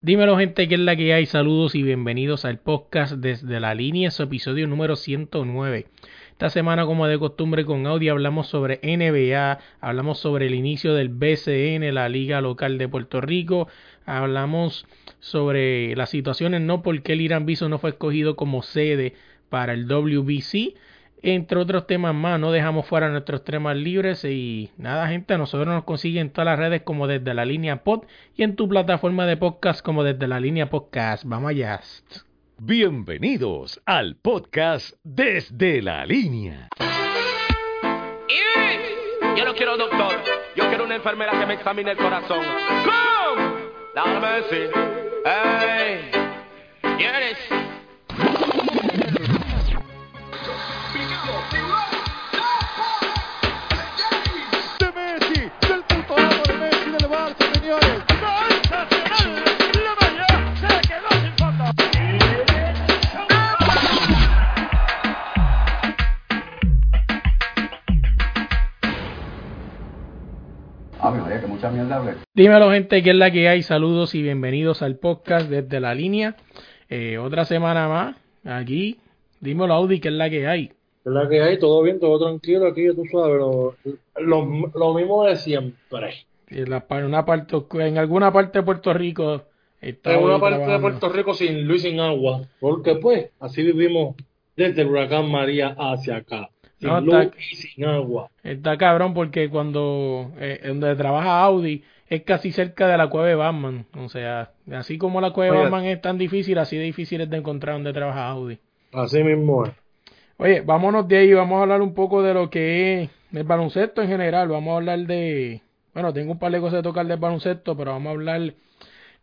Dímelo gente, que es la que hay? Saludos y bienvenidos al podcast desde la línea, su episodio número 109. Esta semana, como de costumbre con Audi, hablamos sobre NBA, hablamos sobre el inicio del BCN, la Liga Local de Puerto Rico, hablamos sobre las situaciones, no porque el Irán Viso no fue escogido como sede para el WBC, entre otros temas más. No dejamos fuera nuestros temas libres y nada, gente, nosotros nos consiguen en todas las redes como desde la línea pod y en tu plataforma de podcast como desde la línea podcast. Vamos allá. Bienvenidos al podcast Desde la Línea. Yo no quiero doctor, yo quiero una enfermera que me examine el corazón. Lord mercy. Hey. Yes. Mucha mierda hablé. Dímelo gente, que es la que hay? Saludos y bienvenidos al podcast desde la línea. Eh, otra semana más aquí. Dímelo Audi, que es la que hay? Es la que hay, todo bien, todo tranquilo aquí, tú sabes, lo, lo, lo mismo de siempre. En, la, par- una parte, en alguna parte de Puerto Rico está En una parte de. Puerto Rico sin luz y sin agua, porque pues así vivimos desde el huracán María hacia acá, sin No, luz está- y sin agua. Está cabrón porque cuando eh, donde trabaja Audi es casi cerca de la cueva de Batman. O sea, así como la cueva de. Batman es tan difícil, así de difícil es de encontrar donde trabaja Audi. Así mismo es. Oye, vámonos de ahí, vamos a hablar un poco de lo que es el baloncesto en general. Vamos a hablar de. Bueno, tengo un par de cosas de tocar del baloncesto, pero vamos a hablar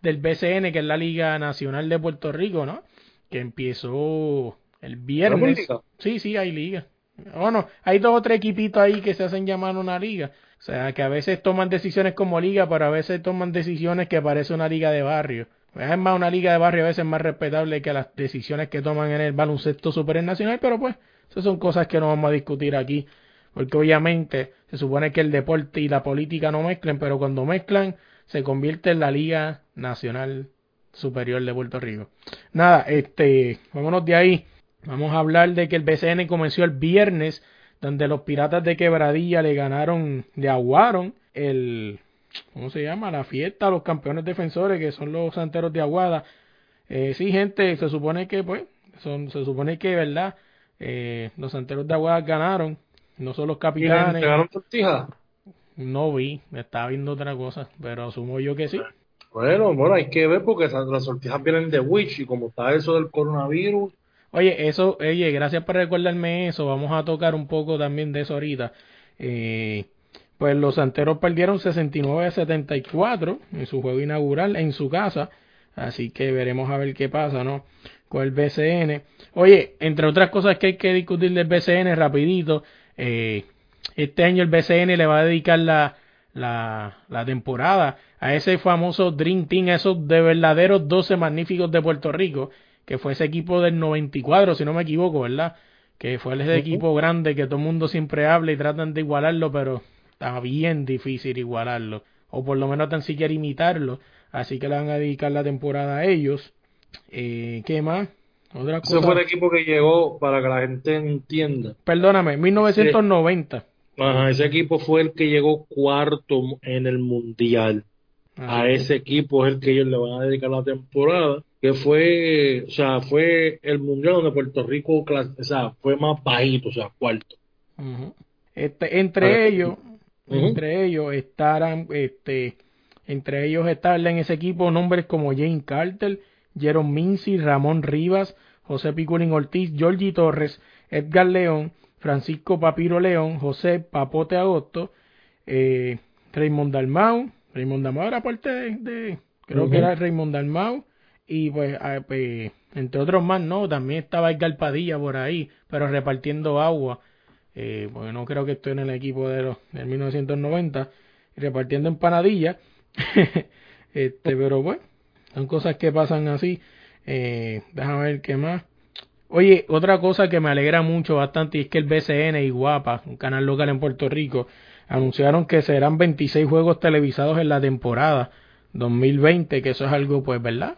del BCN, que es la Liga Nacional de Puerto Rico, ¿no? Que empezó el viernes. Sí, sí, hay liga. Bueno, hay dos o tres equipitos ahí que se hacen llamar una liga. O sea, que a veces toman decisiones como liga, pero a veces toman decisiones que parece una liga de barrio. Es más, una liga de barrio a veces es más respetable que las decisiones que toman en el baloncesto supernacional, pero pues, esas son cosas que no vamos a discutir aquí. Porque obviamente se supone que el deporte y la política no mezclen, pero cuando mezclan se convierte en la Liga Nacional Superior de Puerto Rico. Nada, este, vámonos de ahí. Vamos a hablar de que el BCN comenzó el viernes, donde los Piratas de Quebradilla le ganaron, le aguaron el, ¿cómo se llama? La fiesta a los campeones defensores, que son los santeros de Aguada. Eh, sí, gente, se supone que, pues, son, se supone que, ¿verdad? Eh, los santeros de Aguada ganaron, no son los ¿Y le capitanes. entregaron sortija? No vi, me estaba viendo otra cosa, pero asumo yo que sí. Bueno, bueno, hay que ver porque las sortijas vienen de Witch y como está eso del coronavirus, Oye, eso, oye, gracias por recordarme eso. Vamos a tocar un poco también de eso ahorita. Eh, pues los santeros perdieron 69 a 74 en su juego inaugural en su casa. Así que veremos a ver qué pasa, ¿no? Con el BCN. Oye, entre otras cosas que hay que discutir del BCN rapidito. eh, este año el BCN le va a dedicar la, la, la temporada a ese famoso Dream Team, esos de verdaderos 12 magníficos de Puerto Rico, que fue ese equipo del 94, si no me equivoco, ¿verdad? Que fue ese equipo grande que todo el mundo siempre habla y tratan de igualarlo, pero está bien difícil igualarlo, o por lo menos tan siquiera imitarlo, así que le van a dedicar la temporada a ellos. Eh, ¿Qué más? Otra ese cosa. fue el equipo que llegó para que la gente entienda. Perdóname, 1990. Ajá, ese equipo fue el que llegó cuarto en el mundial. a Así que- ese equipo es el que ellos le van a dedicar la temporada, que fue, o sea, fue el mundial donde Puerto Rico, o sea, fue más bajito, o sea, cuarto. Este, entre ellos, entre ellos estarán, este, entre ellos estarán en ese equipo nombres como Jane Carter, Jerome Mincy, Ramón Rivas, José Piculín Ortiz, Georgie Torres, Edgar León, Francisco Papiro León, José Papote Agosto, eh, Raymond Dalmau, Raymond Dalmau era parte de, de- creo que era Raymond Dalmau, y pues, ah, pues, entre otros más, ¿no? También estaba el Padilla por ahí, pero repartiendo agua, eh, porque no creo que estoy en el equipo de los del 1990, repartiendo empanadillas, este, pero bueno, son cosas que pasan así, eh, déjame ver qué más. Oye, otra cosa que me alegra mucho bastante es que el BCN y Guapa, un canal local en Puerto Rico, anunciaron que serán 26 juegos televisados en la temporada 2020, que eso es algo, pues, ¿verdad?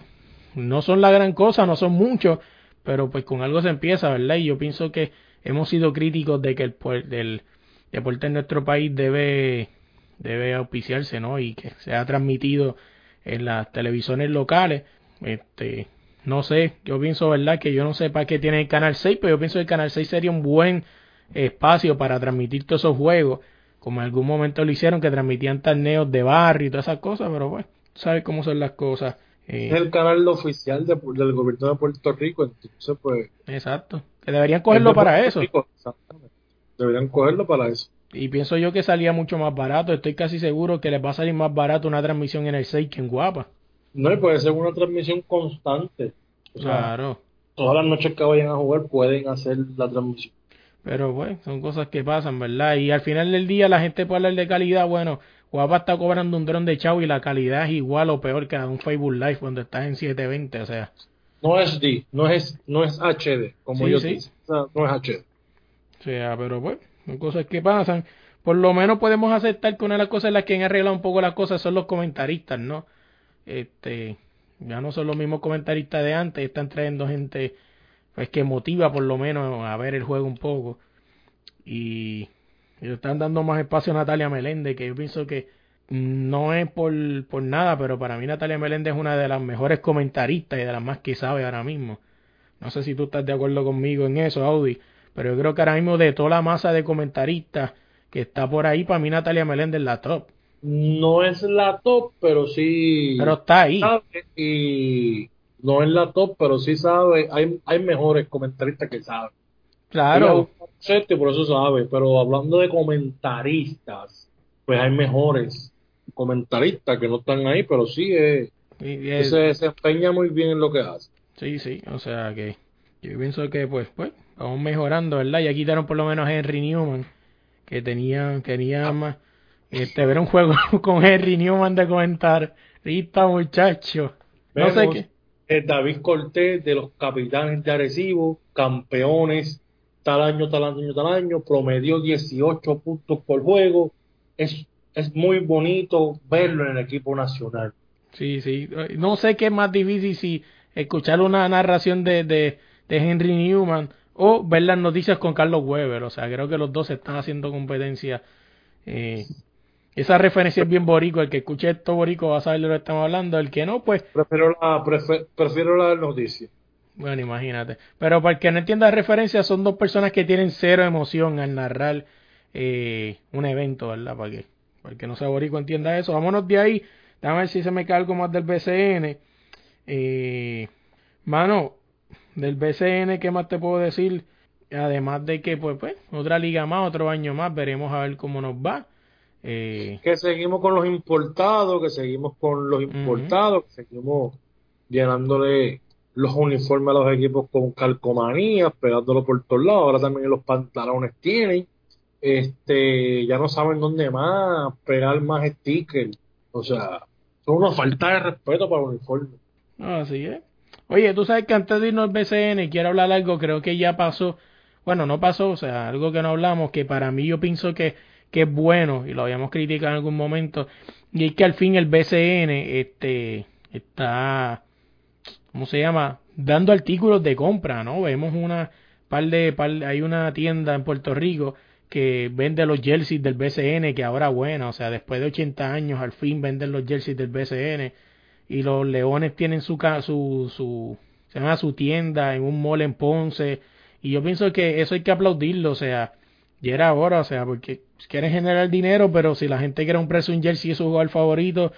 No son la gran cosa, no son muchos, pero pues con algo se empieza, ¿verdad? Y yo pienso que hemos sido críticos de que el, del deporte en nuestro país debe, debe auspiciarse, ¿no? Y que sea transmitido en las televisiones locales. Este, no sé, yo pienso, ¿verdad? Que yo no sé para qué tiene el Canal 6, pero yo pienso que el Canal 6 sería un buen espacio para transmitir todos esos juegos, como en algún momento lo hicieron, que transmitían torneos de barrio y todas esas cosas, pero bueno, sabes cómo son las cosas. Eh, es el canal oficial de, del gobierno de Puerto Rico, entonces pues... Exacto, que deberían cogerlo para eso. exactamente. Deberían cogerlo para eso. Y pienso yo que salía mucho más barato, estoy casi seguro que les va a salir más barato una transmisión en el 6 que en Guapa. No, y puede ser una transmisión constante. claro. Todas las noches que vayan a jugar pueden hacer la transmisión. Pero bueno, son cosas que pasan, ¿verdad? Y al final del día la gente puede hablar de calidad, bueno, Guapa está cobrando un dron de chavo y la calidad es igual o peor que un Facebook Live cuando estás en 720, o sea. No es D, no es, no es HD, como yo sí. no es HD. O sea, pero bueno, son cosas que pasan. Por lo menos podemos aceptar que una de las cosas en las que han arreglado un poco las cosas son los comentaristas, ¿no? Este, ya no son los mismos comentaristas de antes, están trayendo gente pues que motiva por lo menos a ver el juego un poco. Y, y están dando más espacio a Natalia Meléndez, que yo pienso que no es por, por nada, pero para mí Natalia Meléndez es una de las mejores comentaristas y de las más que sabe ahora mismo. No sé si tú estás de acuerdo conmigo en eso, Audi, pero yo creo que ahora mismo de toda la masa de comentaristas que está por ahí, para mí Natalia Meléndez es la top no es la top, pero sí. Pero está ahí. y no es la top, pero sí sabe. Hay, hay mejores comentaristas que saben. Claro. Por eso sabe. Pero hablando de comentaristas, pues hay mejores comentaristas que no están ahí, pero sí eh, se, se empeña muy bien en lo que hace. Sí, sí. O sea que yo pienso que, pues, pues, vamos mejorando, ¿verdad? Ya quitaron por lo menos a Henry Newman, que tenía, tenía más este, ver un juego con Henry Newman de comentar. Rita, muchacho. No sé qué. El David Cortés de los capitanes de Arecibo, campeones tal año, tal año, tal año, promedió 18 puntos por juego. Es, es muy bonito verlo en el equipo nacional. Sí, sí. No sé qué es más difícil si escuchar una narración de, de, de Henry Newman o ver las noticias con Carlos Weber. O sea, creo que los dos están haciendo competencia eh, esa referencia es bien borico. El que escuche esto borico va a saber de lo que estamos hablando. El que no, pues. Prefiero la, prefiero la noticia. Bueno, imagínate. Pero para el que no entienda la referencia, son dos personas que tienen cero emoción al narrar eh, un evento, ¿verdad? Para que, para el que no sea borico entienda eso. Vámonos de ahí. Déjame ver si se me cae algo más del BCN. Eh, mano, del BCN, ¿qué más te puedo decir? Además de que, pues, pues, otra liga más, otro año más, veremos a ver cómo nos va. Eh, que seguimos con los importados, que seguimos con los importados, que seguimos llenándole los uniformes a los equipos con calcomanías, pegándolo por todos lados. Ahora también los pantalones tienen. Este, ya no saben dónde más pegar más stickers. O sea, son una falta de respeto para el uniforme. Así es. Oye, tú sabes que antes de irnos al BCN, quiero hablar algo, creo que ya pasó. Bueno, no pasó, o sea, algo que no hablamos, que para mí yo pienso que que es bueno, y lo habíamos criticado en algún momento, y es que al fin el BCN este, está, ¿cómo se llama? Dando artículos de compra, ¿no? Vemos una par de, par, hay una tienda en Puerto Rico que vende los jerseys del BCN, que ahora bueno, o sea, después de 80 años al fin venden los jerseys del BCN y los Leones tienen su su su se llama su tienda en un mall en Ponce y yo pienso que eso hay que aplaudirlo, o sea, y era ahora, o sea, porque quieren generar dinero, pero si la gente quiere un precio un jersey y su jugador favorito,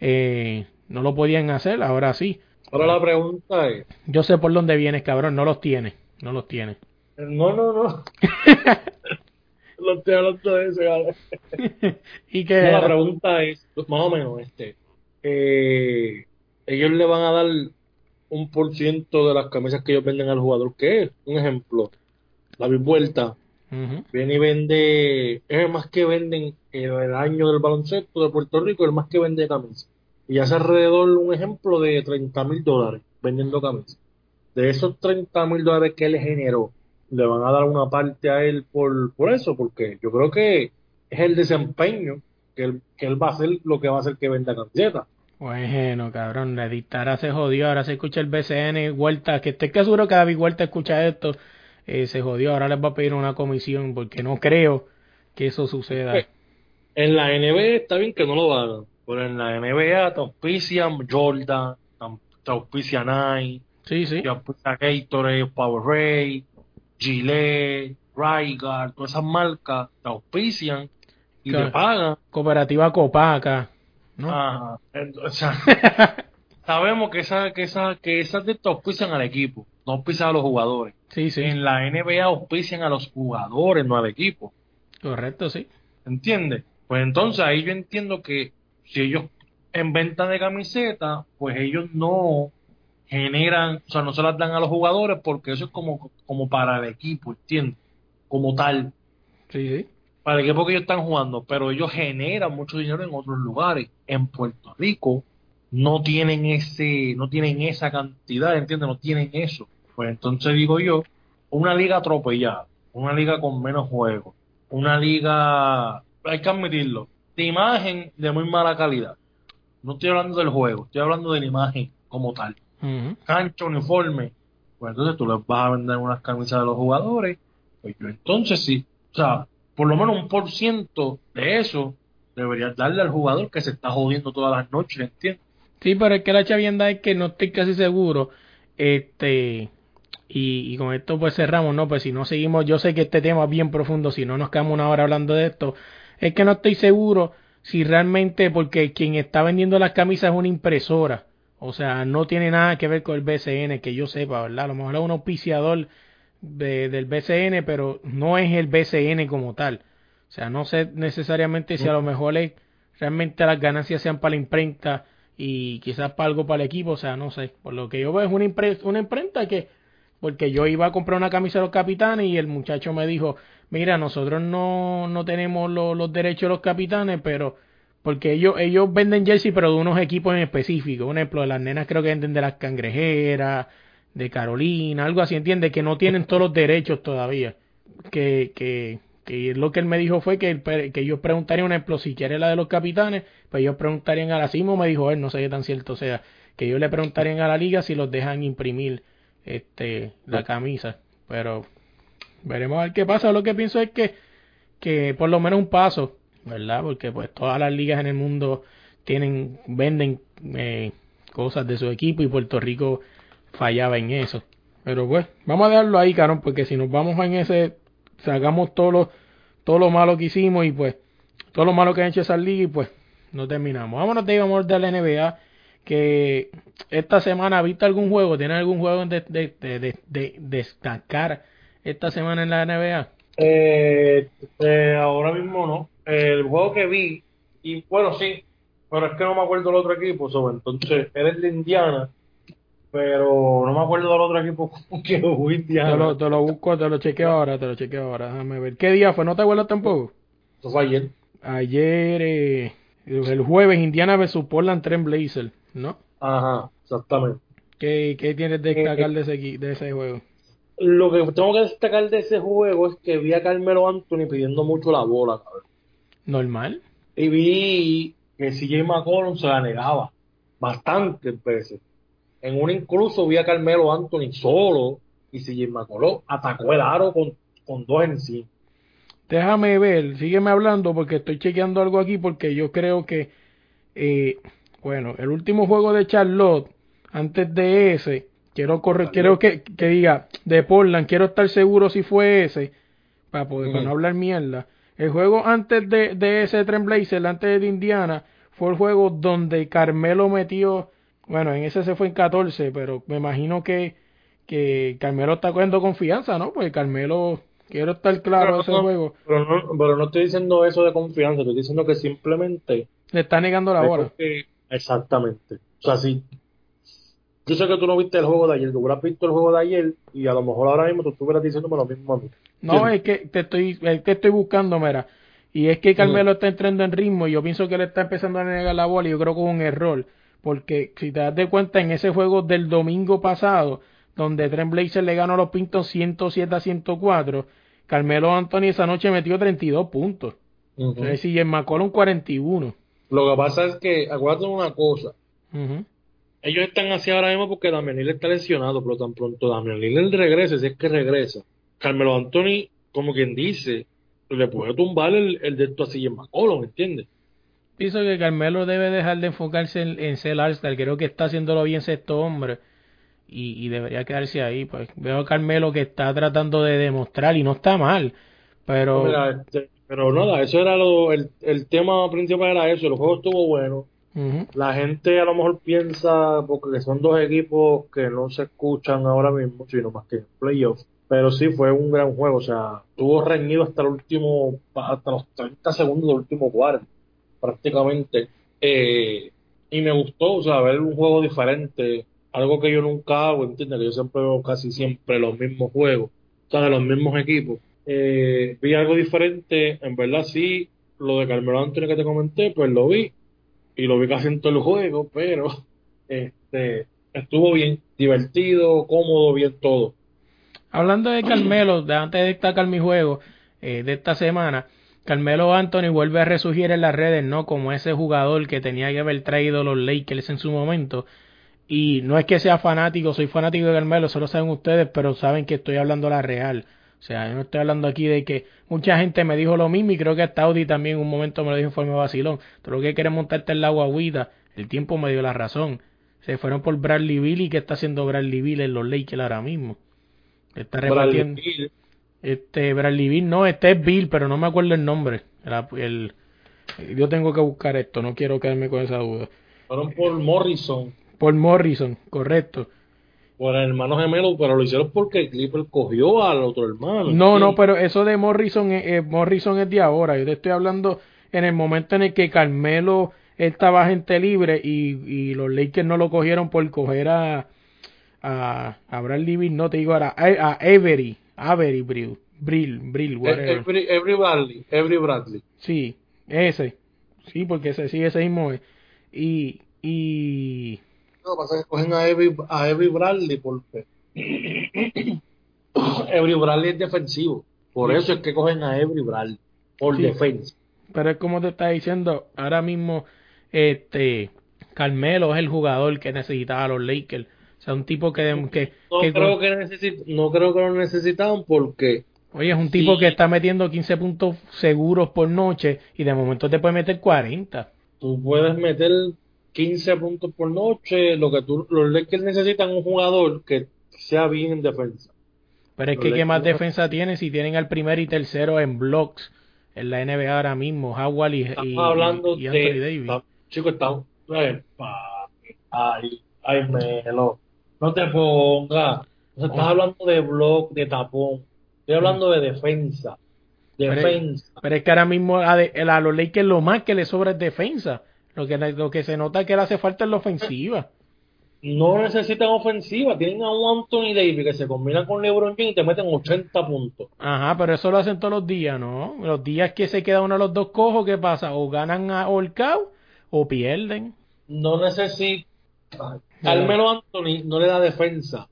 eh, no lo podían hacer, ahora sí. Ahora la pregunta es... Yo sé por dónde vienes, cabrón, no los tiene, no los tiene. No, no, no. lo estoy hablando de eso, y que la pregunta es, más o menos, este, eh, ellos le van a dar un por ciento de las camisas que ellos venden al jugador que es. Un ejemplo, David Vuelta viene y vende, es el más que venden en el año del baloncesto de Puerto Rico, el más que vende camisas. Y hace alrededor, un ejemplo, de 30 mil dólares vendiendo camisas. De esos 30 mil dólares que él generó, le van a dar una parte a él por, por eso, porque yo creo que es el desempeño que él, que él va a hacer lo que va a hacer que venda camisetas. Bueno, cabrón, la dictadura se jodió, ahora se escucha el BCN, Huerta, que estoy que seguro que David Huerta escucha esto, eh, se jodió, ahora les va a pedir una comisión, porque no creo que eso suceda. Eh, En la NBA está bien que no lo hagan, pero en la NBA te auspician Jordan, te auspicia Nike, Sí, sí, te auspicia Gatorade, Powerade, Gillette, Rygar, todas esas marcas te auspician y Claro. te pagan. cooperativa Copaca, ¿no? Ajá. Ent- O sea, sabemos que esas que esa, que esas te auspician al equipo, no auspician a los jugadores. Sí, sí, En la NBA auspician a los jugadores, no al equipo. correcto, sí. ¿Entiendes? Pues entonces ahí yo entiendo que si ellos en venta de camiseta, pues ellos no generan, o sea, no se las dan a los jugadores porque eso es como, como para el equipo, ¿entiendes? Como tal, Sí, sí. para el equipo que ellos están jugando, pero ellos generan mucho dinero en otros lugares. En Puerto Rico no tienen ese, no tienen esa cantidad, ¿entiendes? No tienen eso. Pues entonces digo yo, una liga atropellada, una liga con menos juegos, una liga, hay que admitirlo, de imagen de muy mala calidad. No estoy hablando del juego, estoy hablando de la imagen como tal. Ujú. Cancha, uniforme. Pues entonces tú les vas a vender unas camisas de los jugadores. Pues yo entonces sí. O sea, por lo menos un por ciento de eso deberías darle al jugador que se está jodiendo todas las noches, ¿entiendes? Sí, pero es que la chavienda es que no estoy casi seguro. Este. Y, y con esto pues cerramos, ¿no? Pues si no seguimos, yo sé que este tema es bien profundo, si no nos quedamos una hora hablando de esto, es que no estoy seguro si realmente, porque quien está vendiendo las camisas es una impresora, o sea, no tiene nada que ver con el BCN, que yo sepa, ¿verdad? A lo mejor es un auspiciador de- del BCN, pero no es el BCN como tal. O sea, no sé necesariamente si a lo mejor es, realmente las ganancias sean para la imprenta y quizás para algo para el equipo, o sea, no sé. Por lo que yo veo es una, impre- una imprenta que, porque yo iba a comprar una camisa de los capitanes y el muchacho me dijo, mira, nosotros no, no tenemos lo- los derechos de los capitanes, pero porque ellos, ellos venden jersey, pero de unos equipos en específico. Un ejemplo, las nenas creo que venden de las cangrejeras, de Carolina, algo así, ¿entiendes? Que no tienen todos los derechos todavía. Que, que, que lo que él me dijo fue que, pre- que ellos preguntarían, un ejemplo, si quiere la de los capitanes, pues ellos preguntarían a la CIMO, me dijo él, no sé qué tan cierto sea, que ellos le preguntarían a la liga si los dejan imprimir este la camisa. Pero veremos a ver qué pasa. Lo que pienso es que, que por lo menos un paso, ¿verdad? Porque pues todas las ligas en el mundo tienen, venden eh, cosas de su equipo y Puerto Rico fallaba en eso. Pero pues, vamos a dejarlo ahí, carón, porque si nos vamos en ese, sacamos todo lo, todo lo malo que hicimos y pues, todo lo malo que han hecho esas ligas y pues, no terminamos. Vámonos de vamos de la NBA, que esta semana, ¿viste algún juego? ¿Tienes algún juego de- de destacar esta semana en la NBA? Eh, eh, ahora mismo no. El juego que vi, y bueno, sí, pero es que no me acuerdo del otro equipo, so, entonces eres de Indiana, pero no me acuerdo del otro equipo que jugó Indiana. Te lo, te lo busco, te lo chequeo ahora, te lo chequeo ahora, déjame ver. ¿Qué día fue? ¿No te acuerdas tampoco? Eso fue ayer. Ayer, eh, el jueves, Indiana vs Portland Trail Blazers, ¿no? Ajá, exactamente. ¿Qué, qué tienes de destacar de ese, de ese juego? Lo que tengo que destacar de ese juego es que vi a Carmelo Anthony pidiendo mucho la bola, cabrón. ¿Normal? Y vi que CJ McCollum se la negaba bastantes veces. En una incluso vi a Carmelo Anthony solo y CJ McCollum atacó el aro con, con dos encima. Déjame ver, sígueme hablando porque estoy chequeando algo aquí porque yo creo que, eh, bueno, el último juego de Charlotte, antes de ese, quiero correr, quiero que, que diga, de Portland, quiero estar seguro si fue ese, para poder para no hablar mierda. El juego antes de, de ese Trailblazer, antes de Indiana, fue el juego donde Carmelo metió, bueno, en ese se fue en 14, pero me imagino que, que Carmelo está cogiendo confianza, ¿no? Pues Carmelo, quiero estar claro Pero ese no- juego. Pero no, pero no estoy diciendo eso de confianza, estoy diciendo que simplemente Le está negando la bola. exactamente. O sea, si, Yo sé que tú no viste el juego de ayer, tú hubieras visto el juego de ayer y a lo mejor ahora mismo tú estuvieras diciéndome lo mismo a mí. No, es que te estoy, es que estoy buscando, mira. Y es que Carmelo está entrando en ritmo y yo pienso que le está empezando a negar la bola y yo creo que es un error. Porque si te das de cuenta en ese juego del domingo pasado, donde Trent Blazer le ganó a los Pintos 107 a 104, Carmelo Anthony esa noche metió 32 puntos. Ujú. Entonces, y en McCollum 41. Lo que pasa es que, acuérdate una cosa, Ujú. Ellos están así ahora mismo porque Damian Lillard está lesionado, pero tan pronto Damian Lillard regrese, si es que regresa, Carmelo Anthony, como quien dice, le puede tumbar el, el de esto así en McCollum, ¿entiendes? Pienso que Carmelo debe dejar de enfocarse en, en ser All-Star. Creo que está haciéndolo bien sexto hombre. Y, y debería quedarse ahí. Pues veo a Carmelo que está tratando de demostrar y no está mal. Pero Mira, este, pero nada, eso era lo, el, el tema principal era eso, el juego estuvo bueno, La gente a lo mejor piensa, porque son dos equipos que no se escuchan ahora mismo, sino más que playoffs. Pero sí fue un gran juego, o sea, estuvo reñido hasta el último, hasta los 30 segundos del último cuarto, prácticamente. Eh, y me gustó, o sea, ver un juego diferente, algo que yo nunca hago, ¿entiendes? Que yo siempre veo casi siempre los mismos juegos, o de los mismos equipos. Eh, vi algo diferente, en verdad sí, lo de Carmelo Anthony que te comenté, pues lo vi y lo vi casi en todo el juego, pero este estuvo bien, divertido, cómodo, bien todo. Hablando de Carmelo, de antes de destacar mi juego eh, de esta semana, Carmelo Anthony vuelve a resurgir en las redes, ¿no? Como ese jugador que tenía que haber traído los Lakers en su momento. Y no es que sea fanático, soy fanático de Carmelo, solo saben ustedes, pero saben que estoy hablando la real. O sea, yo no estoy hablando aquí de que mucha gente me dijo lo mismo y creo que hasta Audi también en un momento me lo dijo en forma vacilón. Tú lo que quieres montarte en la guaguita, el tiempo me dio la razón. Se fueron por Bradley Bill y ¿qué está haciendo Bradley Bill en los Lakers ahora mismo? Está repartiendo. Este, Bradley Bill, no, este es Bill, pero no me acuerdo el nombre. Era el, yo tengo que buscar esto, no quiero quedarme con esa duda. fueron por Morrison, Paul Morrison, correcto. Por el hermano gemelo, pero lo hicieron porque Clipper cogió al otro hermano. No, no, pero eso de Morrison, es- eh, Morrison es de ahora. Yo te estoy hablando en el momento en el que Carmelo estaba gente libre y, y los Lakers no lo cogieron por coger a, a, a Bradley Bill, no te digo ahora, a, a Avery, Avery Brill, Brill, Brill, Eh, whatever. Every, every Bradley, every Bradley. Sí, ese. Sí, porque ese sí, ese mismo es. Y, y lo que pasa es que cogen a Every, a Every Bradley porque Every Bradley es defensivo. Por eso es que cogen a Every Bradley, por Sí. defensa. pero es como te está diciendo, ahora mismo este Carmelo es el jugador que necesitaba los Lakers. O sea, un tipo que, que, No que- creo que no creo que lo necesitaban porque oye, es un tipo Sí. que está metiendo 15 puntos seguros por noche y de momento te puede meter 40. tú puedes meter 15 puntos por noche, lo que tú, los Lakers necesitan un jugador que sea bien en defensa. Pero es Los que ¿qué más defensa tienen si tienen al primero y tercero en blocks en la NBA ahora mismo, Howard y, Estamos y- hablando y Anthony de, Davis? está- chicos, estamos, eh, ay, ay, Melo, no te pongas, o sea, estás Oh. hablando de block, de tapón, estoy hablando de defensa, Pero- defensa, Pero es que ahora mismo a, de- a los Lakers lo más que le sobra es defensa. Lo que, lo que se nota es que le hace falta es la ofensiva. no necesitan ofensiva, tienen a un Anthony Davis que se combina con LeBron James y te meten 80 puntos. Ajá, pero eso lo hacen todos los días, ¿no? Los días que se queda uno de los dos cojos, ¿qué pasa? O ganan a Holcao o pierden. no necesita. Carmelo Anthony no le da defensa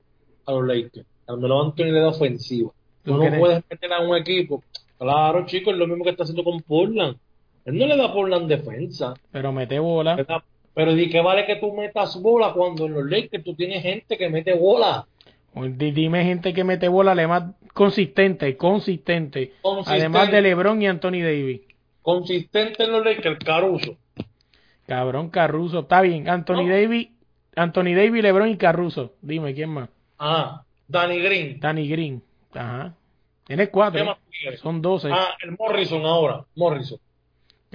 a los Lakers. Carmelo Anthony le da ofensiva. Tú no puedes meter a un equipo. Claro, chicos, es lo mismo que está haciendo con Portland. Él no le da a Portland defensa. Pero mete bola. Pero di que vale que tú metas bola cuando en los Lakers tú tienes gente que mete bola. Dime gente que mete bola, además consistente, consistente. Consistente. Además de LeBron y Anthony Davis. Consistente en los Lakers, Caruso. Cabrón, Caruso. Está bien, Anthony No. Davis, Anthony Davis, LeBron y Caruso. Dime, ¿quién más? Ah, Danny Green. Danny Green. Ajá. Tienes cuatro. ¿Qué más ¿eh? Son doce. Ah, el Morrison ahora. Morrison.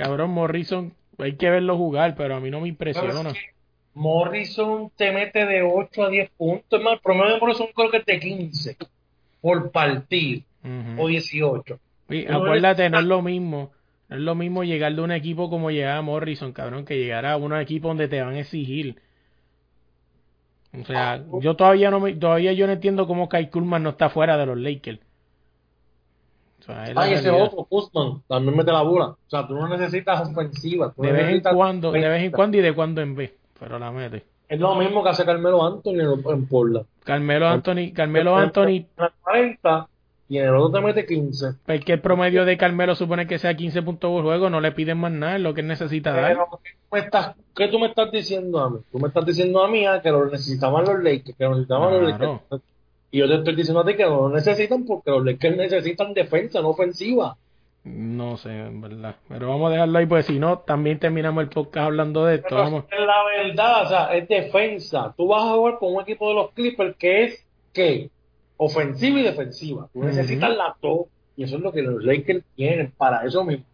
Cabrón, Morrison, hay que verlo jugar, pero a mí no me impresiona. es que Morrison te mete de 8 a 10 puntos. Es más, el promedio de Morrison creo que es de 15 por partido o 18. Sí, Uno acuérdate, no es lo mismo. No es lo mismo llegar de un equipo como llegaba Morrison, cabrón, que llegar a un equipo donde te van a exigir. O sea, yo todavía no me, todavía yo no entiendo cómo Kai Kulman no está fuera de los Lakers. O sea, es la Ay, ese otro, Kuzman, también mete la bola. O sea, tú no necesitas ofensiva. tú De vez en cuando, de vez en cuando y de cuando en vez, pero la mete. Es lo mismo que hace Carmelo Anthony en, Portland. Carmelo Anthony, Carmelo Anthony, En el 40 y en el otro te mete 15. porque el promedio de Carmelo supone que sea 15 puntos por juego, no le piden más nada, es lo que él necesita dar. Pero, ¿qué, tú me estás, ¿qué tú me estás diciendo a mí? Tú me estás diciendo a mí ah, que lo necesitaban los Lakers, que lo necesitaban los. Lakers. Y yo te estoy diciendo a ti que no lo necesitan porque los Lakers necesitan defensa, no ofensiva. No sé, en verdad. Pero vamos a dejarlo ahí, porque si no, también terminamos el podcast hablando de esto. Pero Vamos. la verdad, o sea, es defensa. Tú vas a jugar con un equipo de los Clippers que es, ¿qué? Ofensiva y defensiva. Tú necesitas las dos. Y eso es lo que los Lakers tienen para eso mismo.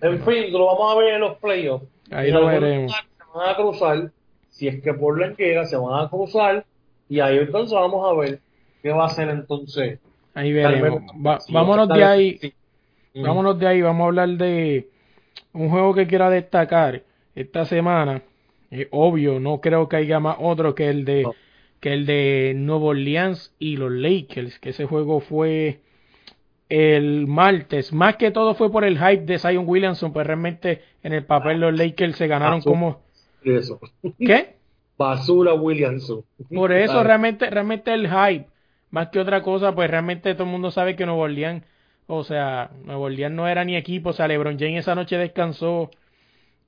En fin, lo vamos a ver en los playoffs. Ahí lo veremos. lugar Se van a cruzar. Si es que Portland llega, se van a cruzar. Y ahí entonces vamos a ver qué va a hacer entonces. Ahí veremos. Va- vámonos de ahí. sí. Vámonos de ahí, vamos a hablar de un juego que quiera destacar esta semana. Es obvio, no creo que haya más otro que el de No. que el de Nueva Orleans y los Lakers, que ese juego fue el martes. Más que todo fue por el hype de Zion Williamson, pues realmente en el papel los Lakers se ganaron como Eso. ¿qué? Basura Williamson. Por eso realmente, realmente el hype, más que otra cosa, pues realmente todo el mundo sabe que Nuevo Orleans, o sea, Nuevo Orleans no era ni equipo, o sea, LeBron James esa noche descansó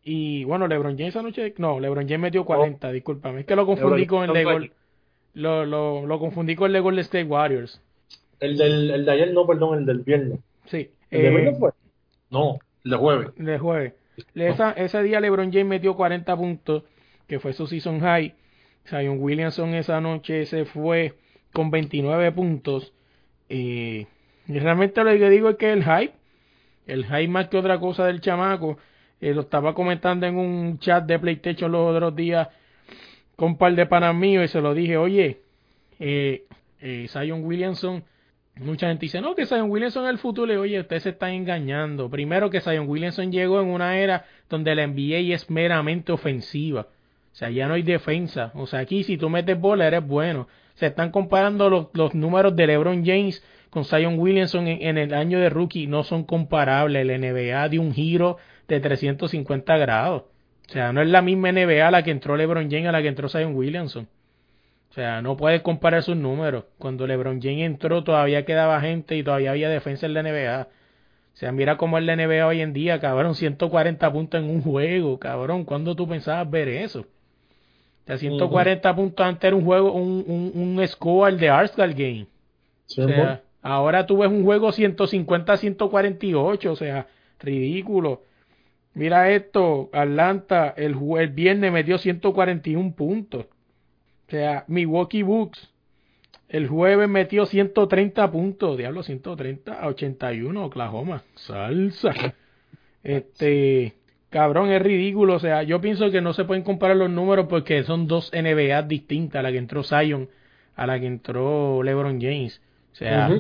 y bueno, LeBron James esa noche, no, LeBron James metió 40, discúlpame, es que lo confundí LeBron con el de Gol, lo, lo, lo confundí con el de Golden State Warriors, El, del, el de ayer, no, perdón, el del viernes. sí, ¿El de eh, viernes fue? No, el de jueves. de jueves. Esa- ese día LeBron James metió 40 puntos, que fue su season high. Zion Williamson esa noche se fue con 29 puntos. Eh, y realmente lo que digo es que el hype, el hype más que otra cosa del chamaco, eh, lo estaba comentando en un chat de PlayStation los otros días con un par de panas míos y se lo dije, oye, eh, eh, Zion Williamson, mucha gente dice, no, que Zion Williamson es el futuro. Digo, oye, ustedes se están engañando. Primero que Zion Williamson llegó en una era donde la NBA es meramente ofensiva. O sea, ya no hay defensa. O sea, aquí si tú metes bola eres bueno. Se están comparando los, los números de LeBron James con Zion Williamson en, el año de rookie. No son comparables. La NBA dio un giro de 350 grados. O sea, no es la misma NBA la que entró LeBron James a la que entró Zion Williamson. O sea, no puedes comparar sus números. Cuando LeBron James entró todavía quedaba gente y todavía había defensa en la NBA. O sea, mira cómo es la NBA hoy en día, cabrón, 140 puntos en un juego, cabrón. ¿Cuándo tú pensabas ver eso? Sea, 140 puntos antes era un juego, un, un, un score de Arsenal Game. Sí, O sea, ahora tú ves un juego 150 148, o sea, ridículo. Mira esto, Atlanta el, el viernes metió 141 puntos. O sea, Milwaukee Bucks el jueves metió 130 puntos, diablo 130 a 81 Oklahoma, salsa. Este, cabrón, es ridículo, o sea, yo pienso que no se pueden comparar los números porque son dos NBA distintas, a la que entró Zion, a la que entró LeBron James. O sea,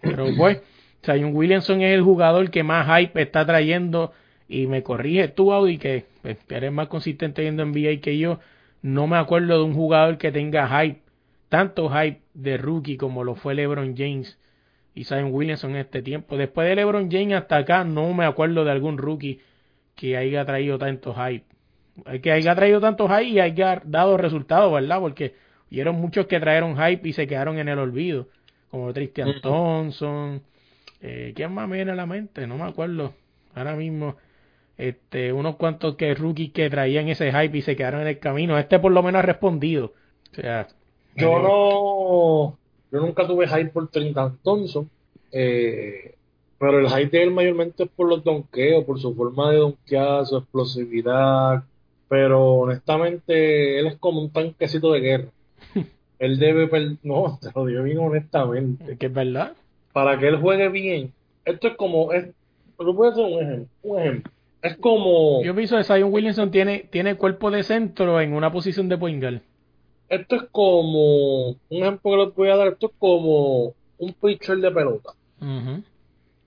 pero pues, Zion Williamson es el jugador que más hype está trayendo y me corrige tú, Audi, que pues, eres más consistente viendo NBA que yo. No me acuerdo de un jugador que tenga hype, tanto hype de rookie como lo fue LeBron James y Zion Williamson en este tiempo. Después de LeBron James hasta acá no me acuerdo de algún rookie que haya traído tanto hype. Que haya traído tanto hype y haya dado resultados, ¿verdad? Porque hubieron muchos que trajeron hype y se quedaron en el olvido. Como Tristan. Thompson. Eh, ¿Quién más me viene a la mente? No me acuerdo. Ahora mismo. Este, unos cuantos que rookies que traían ese hype y se quedaron en el camino. Este por lo menos ha respondido. O sea, Yo no, yo nunca tuve hype por Trinidad Thompson, eh, pero el hype de él mayormente es por los donkeos, por su forma de donkear, su explosividad, pero honestamente él es como un tanquecito de guerra. Él debe, per- no, te lo digo bien honestamente, que es verdad. para que él juegue bien, esto es como, es, lo voy a hacer un ejemplo, un ejemplo, es como, Yo pienso que Zion Williamson tiene, tiene cuerpo de centro en una posición de point guard. esto es como, un ejemplo que les voy a dar, esto es como un pitcher de pelota. Ujú.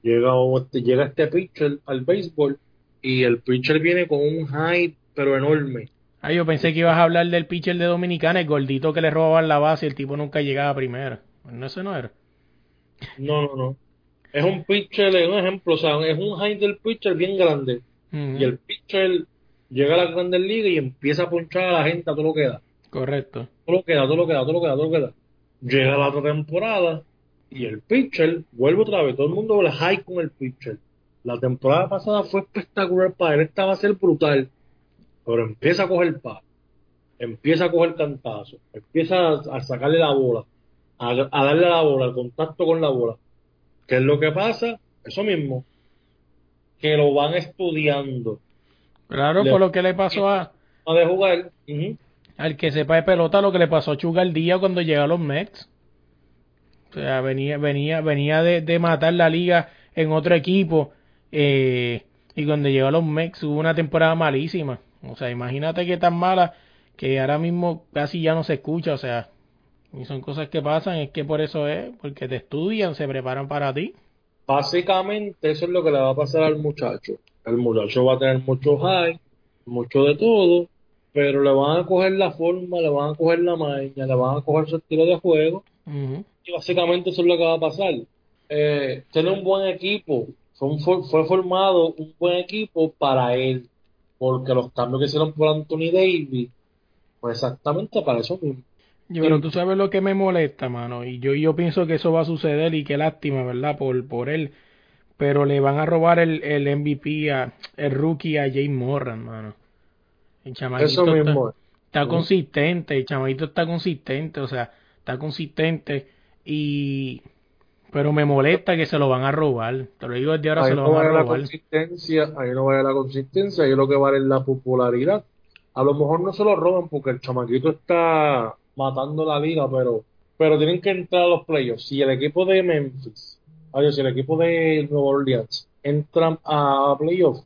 Llega, llega este pitcher al béisbol y el pitcher viene con un hype pero enorme. Ah, yo pensé que ibas a hablar del pitcher de Dominicana, el gordito que le robaban la base y el tipo nunca llegaba primero. No, ese no era. No, no, no. Es un pitcher, es un ejemplo, o sea, es un high del pitcher bien grande. Y el pitcher llega a la grandes ligas y empieza a ponchar a la gente a todo lo que da. Correcto. Todo lo que da, todo lo que da, todo lo que da, todo lo que da. Llega la otra temporada y el pitcher vuelve otra vez. Todo el mundo le high con el pitcher. La temporada pasada fue espectacular para él. Esta va a ser brutal. Pero empieza a coger paz. Empieza a coger cantazo. Empieza a, a sacarle la bola. A, a darle a la bola, al contacto con la bola. ¿Qué es lo que pasa? Eso mismo. Que lo van estudiando. Claro, Le- por lo que le pasó a, No de jugar. al que sepa de pelota, lo que le pasó a Chugal Díaz cuando llegó a los Mets. O sea, venía, venía, venía de, de matar la liga en otro equipo. eh, y cuando llegó a los Mets hubo una temporada malísima. O sea, imagínate que tan mala que ahora mismo casi ya no se escucha. O sea, y son cosas que pasan, es que por eso es, porque te estudian, se preparan para ti. Básicamente eso es lo que le va a pasar al muchacho. El muchacho va a tener mucho high, mucho de todo, pero le van a coger la forma, le van a coger la maña, le van a coger su estilo de juego. Y básicamente eso es lo que va a pasar. Eh, tiene un buen equipo, fue, un for- fue formado un buen equipo para él, porque los cambios que hicieron por Anthony Davis, pues exactamente para eso mismo. Yo, pero tú sabes lo que me molesta, mano, y yo, yo pienso que eso va a suceder y qué lástima, ¿verdad? Por, por él. Pero le van a robar el, el MVP, a, el rookie a Jay Morran, mano. El Eso está, mismo consistente, el chamaquito está consistente, o sea, está consistente y... Pero me molesta que se lo van a robar. Te lo digo desde ahora, Ahí se no lo van a vale la robar. consistencia, ahí no vale la consistencia, ahí lo que vale es la popularidad. A lo mejor no se lo roban porque el chamaquito está matando la liga, pero, pero tienen que entrar a los playoffs. Si el equipo de Memphis, adiós, si el equipo de Nueva Orleans entran a playoffs,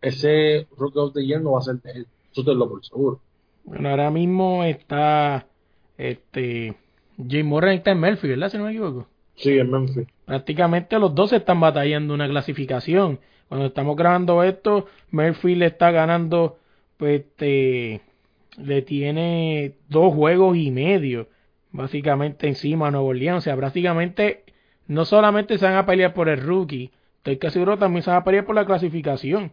ese Rookie of the Year no va a ser de él. Eso te lo por seguro. Bueno, ahora mismo está... Este... Jay Morran está en Murphy, ¿verdad? Si no me equivoco. Sí, en Memphis. Prácticamente los dos están batallando una clasificación. Cuando estamos grabando esto, Murphy le está ganando, pues, este, le tiene dos juegos y medio, básicamente encima a Nuevo Orleans. O sea, prácticamente no solamente se van a pelear por el rookie, estoy casi seguro también se van a pelear por la clasificación.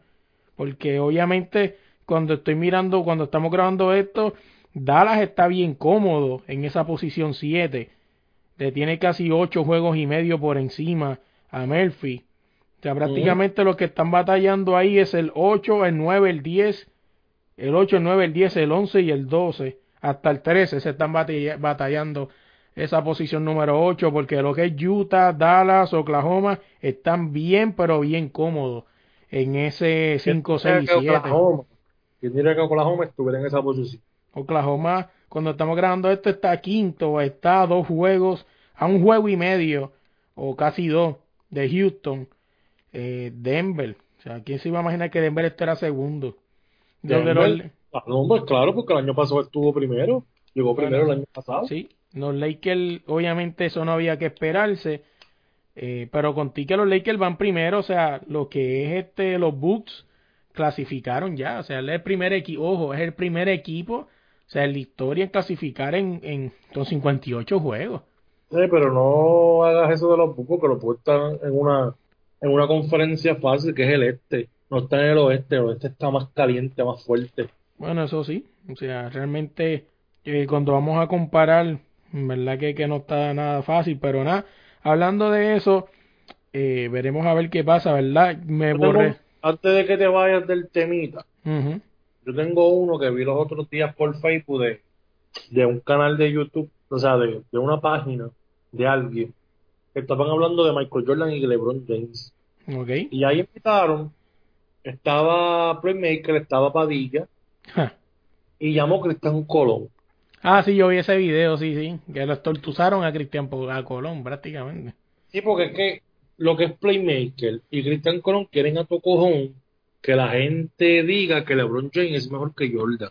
Porque obviamente cuando estoy mirando, cuando estamos grabando esto, Dallas está bien cómodo en esa posición 7 le tiene casi ocho juegos y medio por encima a Murphy. O sea, prácticamente los que están batallando ahí es el 8, el 9, el 10, el 8, el 9, el 10, el 11 y el 12. Hasta el 13 se están batalla- batallando esa posición número 8 porque lo que es Utah, Dallas, Oklahoma están bien pero bien cómodos en ese 5, 6 y Que 7. Oklahoma, ¿Quién diría que Oklahoma estuviera en esa posición? Oklahoma, cuando estamos grabando esto, está quinto, está a dos juegos, a un juego y medio, o casi dos, de Houston, eh, Denver. O sea, ¿quién se iba a imaginar que Denver era segundo? Denver, ah, no, pues claro, porque el año pasado estuvo primero. Llegó primero el año pasado. sí, los Lakers, obviamente eso no había que esperarse, eh, pero contigo que los Lakers van primero, o sea, lo que es este, los Bucks clasificaron ya, o sea, él es el primer equipo, ojo, es el primer equipo, o sea, en la historia en clasificar en, en, con 58 juegos. Sí, pero no hagas eso de los bucos, que los bucos están en una, en una conferencia fácil que es el este. No está en el oeste, el oeste está más caliente, más fuerte. Bueno, eso sí, o sea, realmente eh, cuando vamos a comparar, en verdad que, que no está nada fácil, pero nada, hablando de eso, eh, veremos a ver qué pasa, ¿verdad? Me borré. antes de que te vayas del temita, Ujú. Yo tengo uno que vi los otros días por Facebook de, de un canal de YouTube, o sea, de, de una página de alguien que estaban hablando de Michael Jordan y LeBron James. Ok. Y ahí invitaron, estaba Playmaker, estaba Padilla y llamó Cristian Colón. Ah, sí, yo vi ese video, sí, sí, que los tortuzaron a Cristian a Colón prácticamente. Sí, porque es que lo que es Playmaker y Cristian Colón quieren a tu cojón que la gente diga que LeBron James es mejor que Jordan.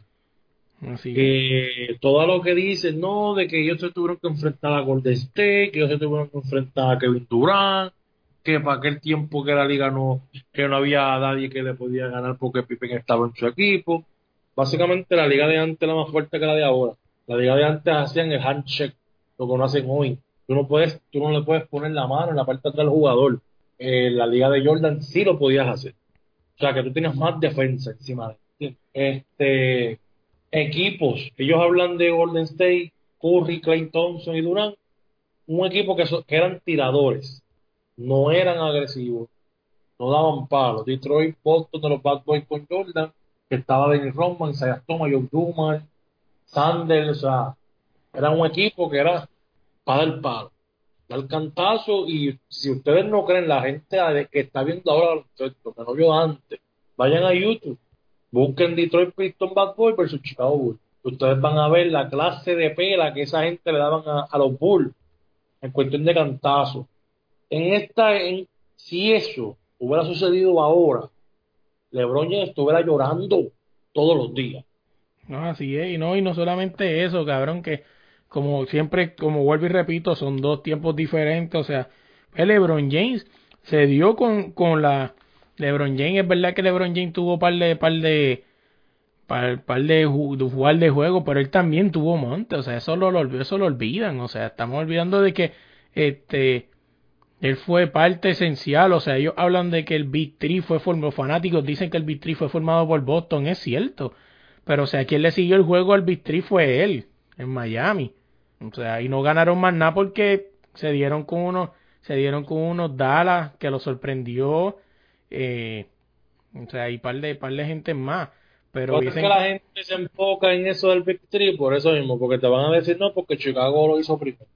Así que, todo lo que dicen, no, de que ellos se tuvieron que enfrentar a Golden State, que ellos se tuvieron que enfrentar a Kevin Durant, que para aquel tiempo que la liga no, que no había nadie que le podía ganar porque Pippen estaba en su equipo. básicamente la liga de antes era más fuerte que la de ahora. La liga de antes hacían el handshake, lo que no hacen hoy. Tú no puedes, tú no le puedes poner la mano en la parte de atrás del jugador. Eh, la liga de Jordan sí lo podías hacer. O sea que tú tienes más defensa encima de ti. Este equipos, ellos hablan de Golden State, Curry, Clay Thompson y Durant, un equipo que, que eran tiradores, no eran agresivos, no daban palos. Detroit, Boston de los Bad Boys con Jordan, que estaba Dennis Rodman, Isaiah Thomas, Dumars, Sanders, o sea, era un equipo que era para dar palo, dar cantazo y si ustedes no creen, la gente que está viendo ahora textos, que no vio antes, vayan a YouTube, busquen Detroit Pistons Bad Boys versus Chicago Bulls. Ustedes van a ver la clase de pela que esa gente le daban a, los Bulls en cuestión de cantazo. En esta, en, si eso hubiera sucedido ahora, LeBron James estuviera llorando todos los días. No, así es, y no, y no solamente eso, cabrón, que como siempre, como vuelvo y repito, son dos tiempos diferentes, o sea, el LeBron James se dio con, con la LeBron James, es verdad que LeBron James tuvo par de, par de, par, par de, ju- de jugar de juego, pero él también tuvo monte, o sea, eso lo, eso lo olvidan, o sea, estamos olvidando de que, este, él fue parte esencial, o sea, ellos hablan de que el Big Three fue formado, fanáticos dicen que el Big Three fue formado por Boston, es cierto, pero o sea, quien le siguió el juego al Big fue él, en Miami. O sea, y no ganaron más nada porque se dieron con unos, se dieron con unos Dallas que los sorprendió, eh, o sea, y par de, par de gente más. Pero Lo es dicen, que la gente se enfoca en eso del Big Three por eso mismo, porque te van a decir no, porque Chicago lo hizo primero.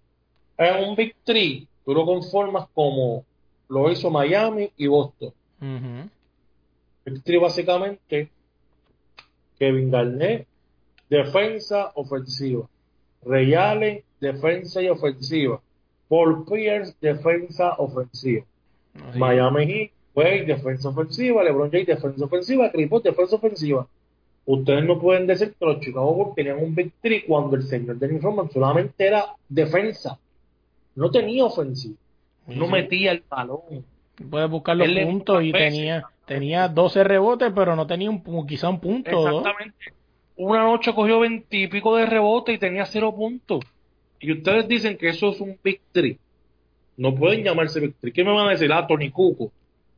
En un Big Three, tú lo conformas como lo hizo Miami y Boston. Ujú. Big Three básicamente, Kevin Garnett, defensa, ofensiva. Ray Allen, defensa y ofensiva. Paul Pierce, defensa, ofensiva. Miami Heat, Wade, defensa ofensiva, LeBron James, defensa ofensiva, Paul, defensa ofensiva. Ustedes no pueden decir que los Chicago Bulls tenían un Three cuando el señor Dennis Rodman solamente era defensa. No tenía ofensiva. No Sí. metía el balón. Puedes buscar los Él puntos y veces. tenía, tenía 12 rebotes, pero no tenía un, quizá un punto dos. Una noche cogió veintipico de rebote y tenía cero puntos. Y ustedes dicen que eso es un Three. No pueden llamarse Three. ¿Qué me van a decir? Ah, Tony Cuco.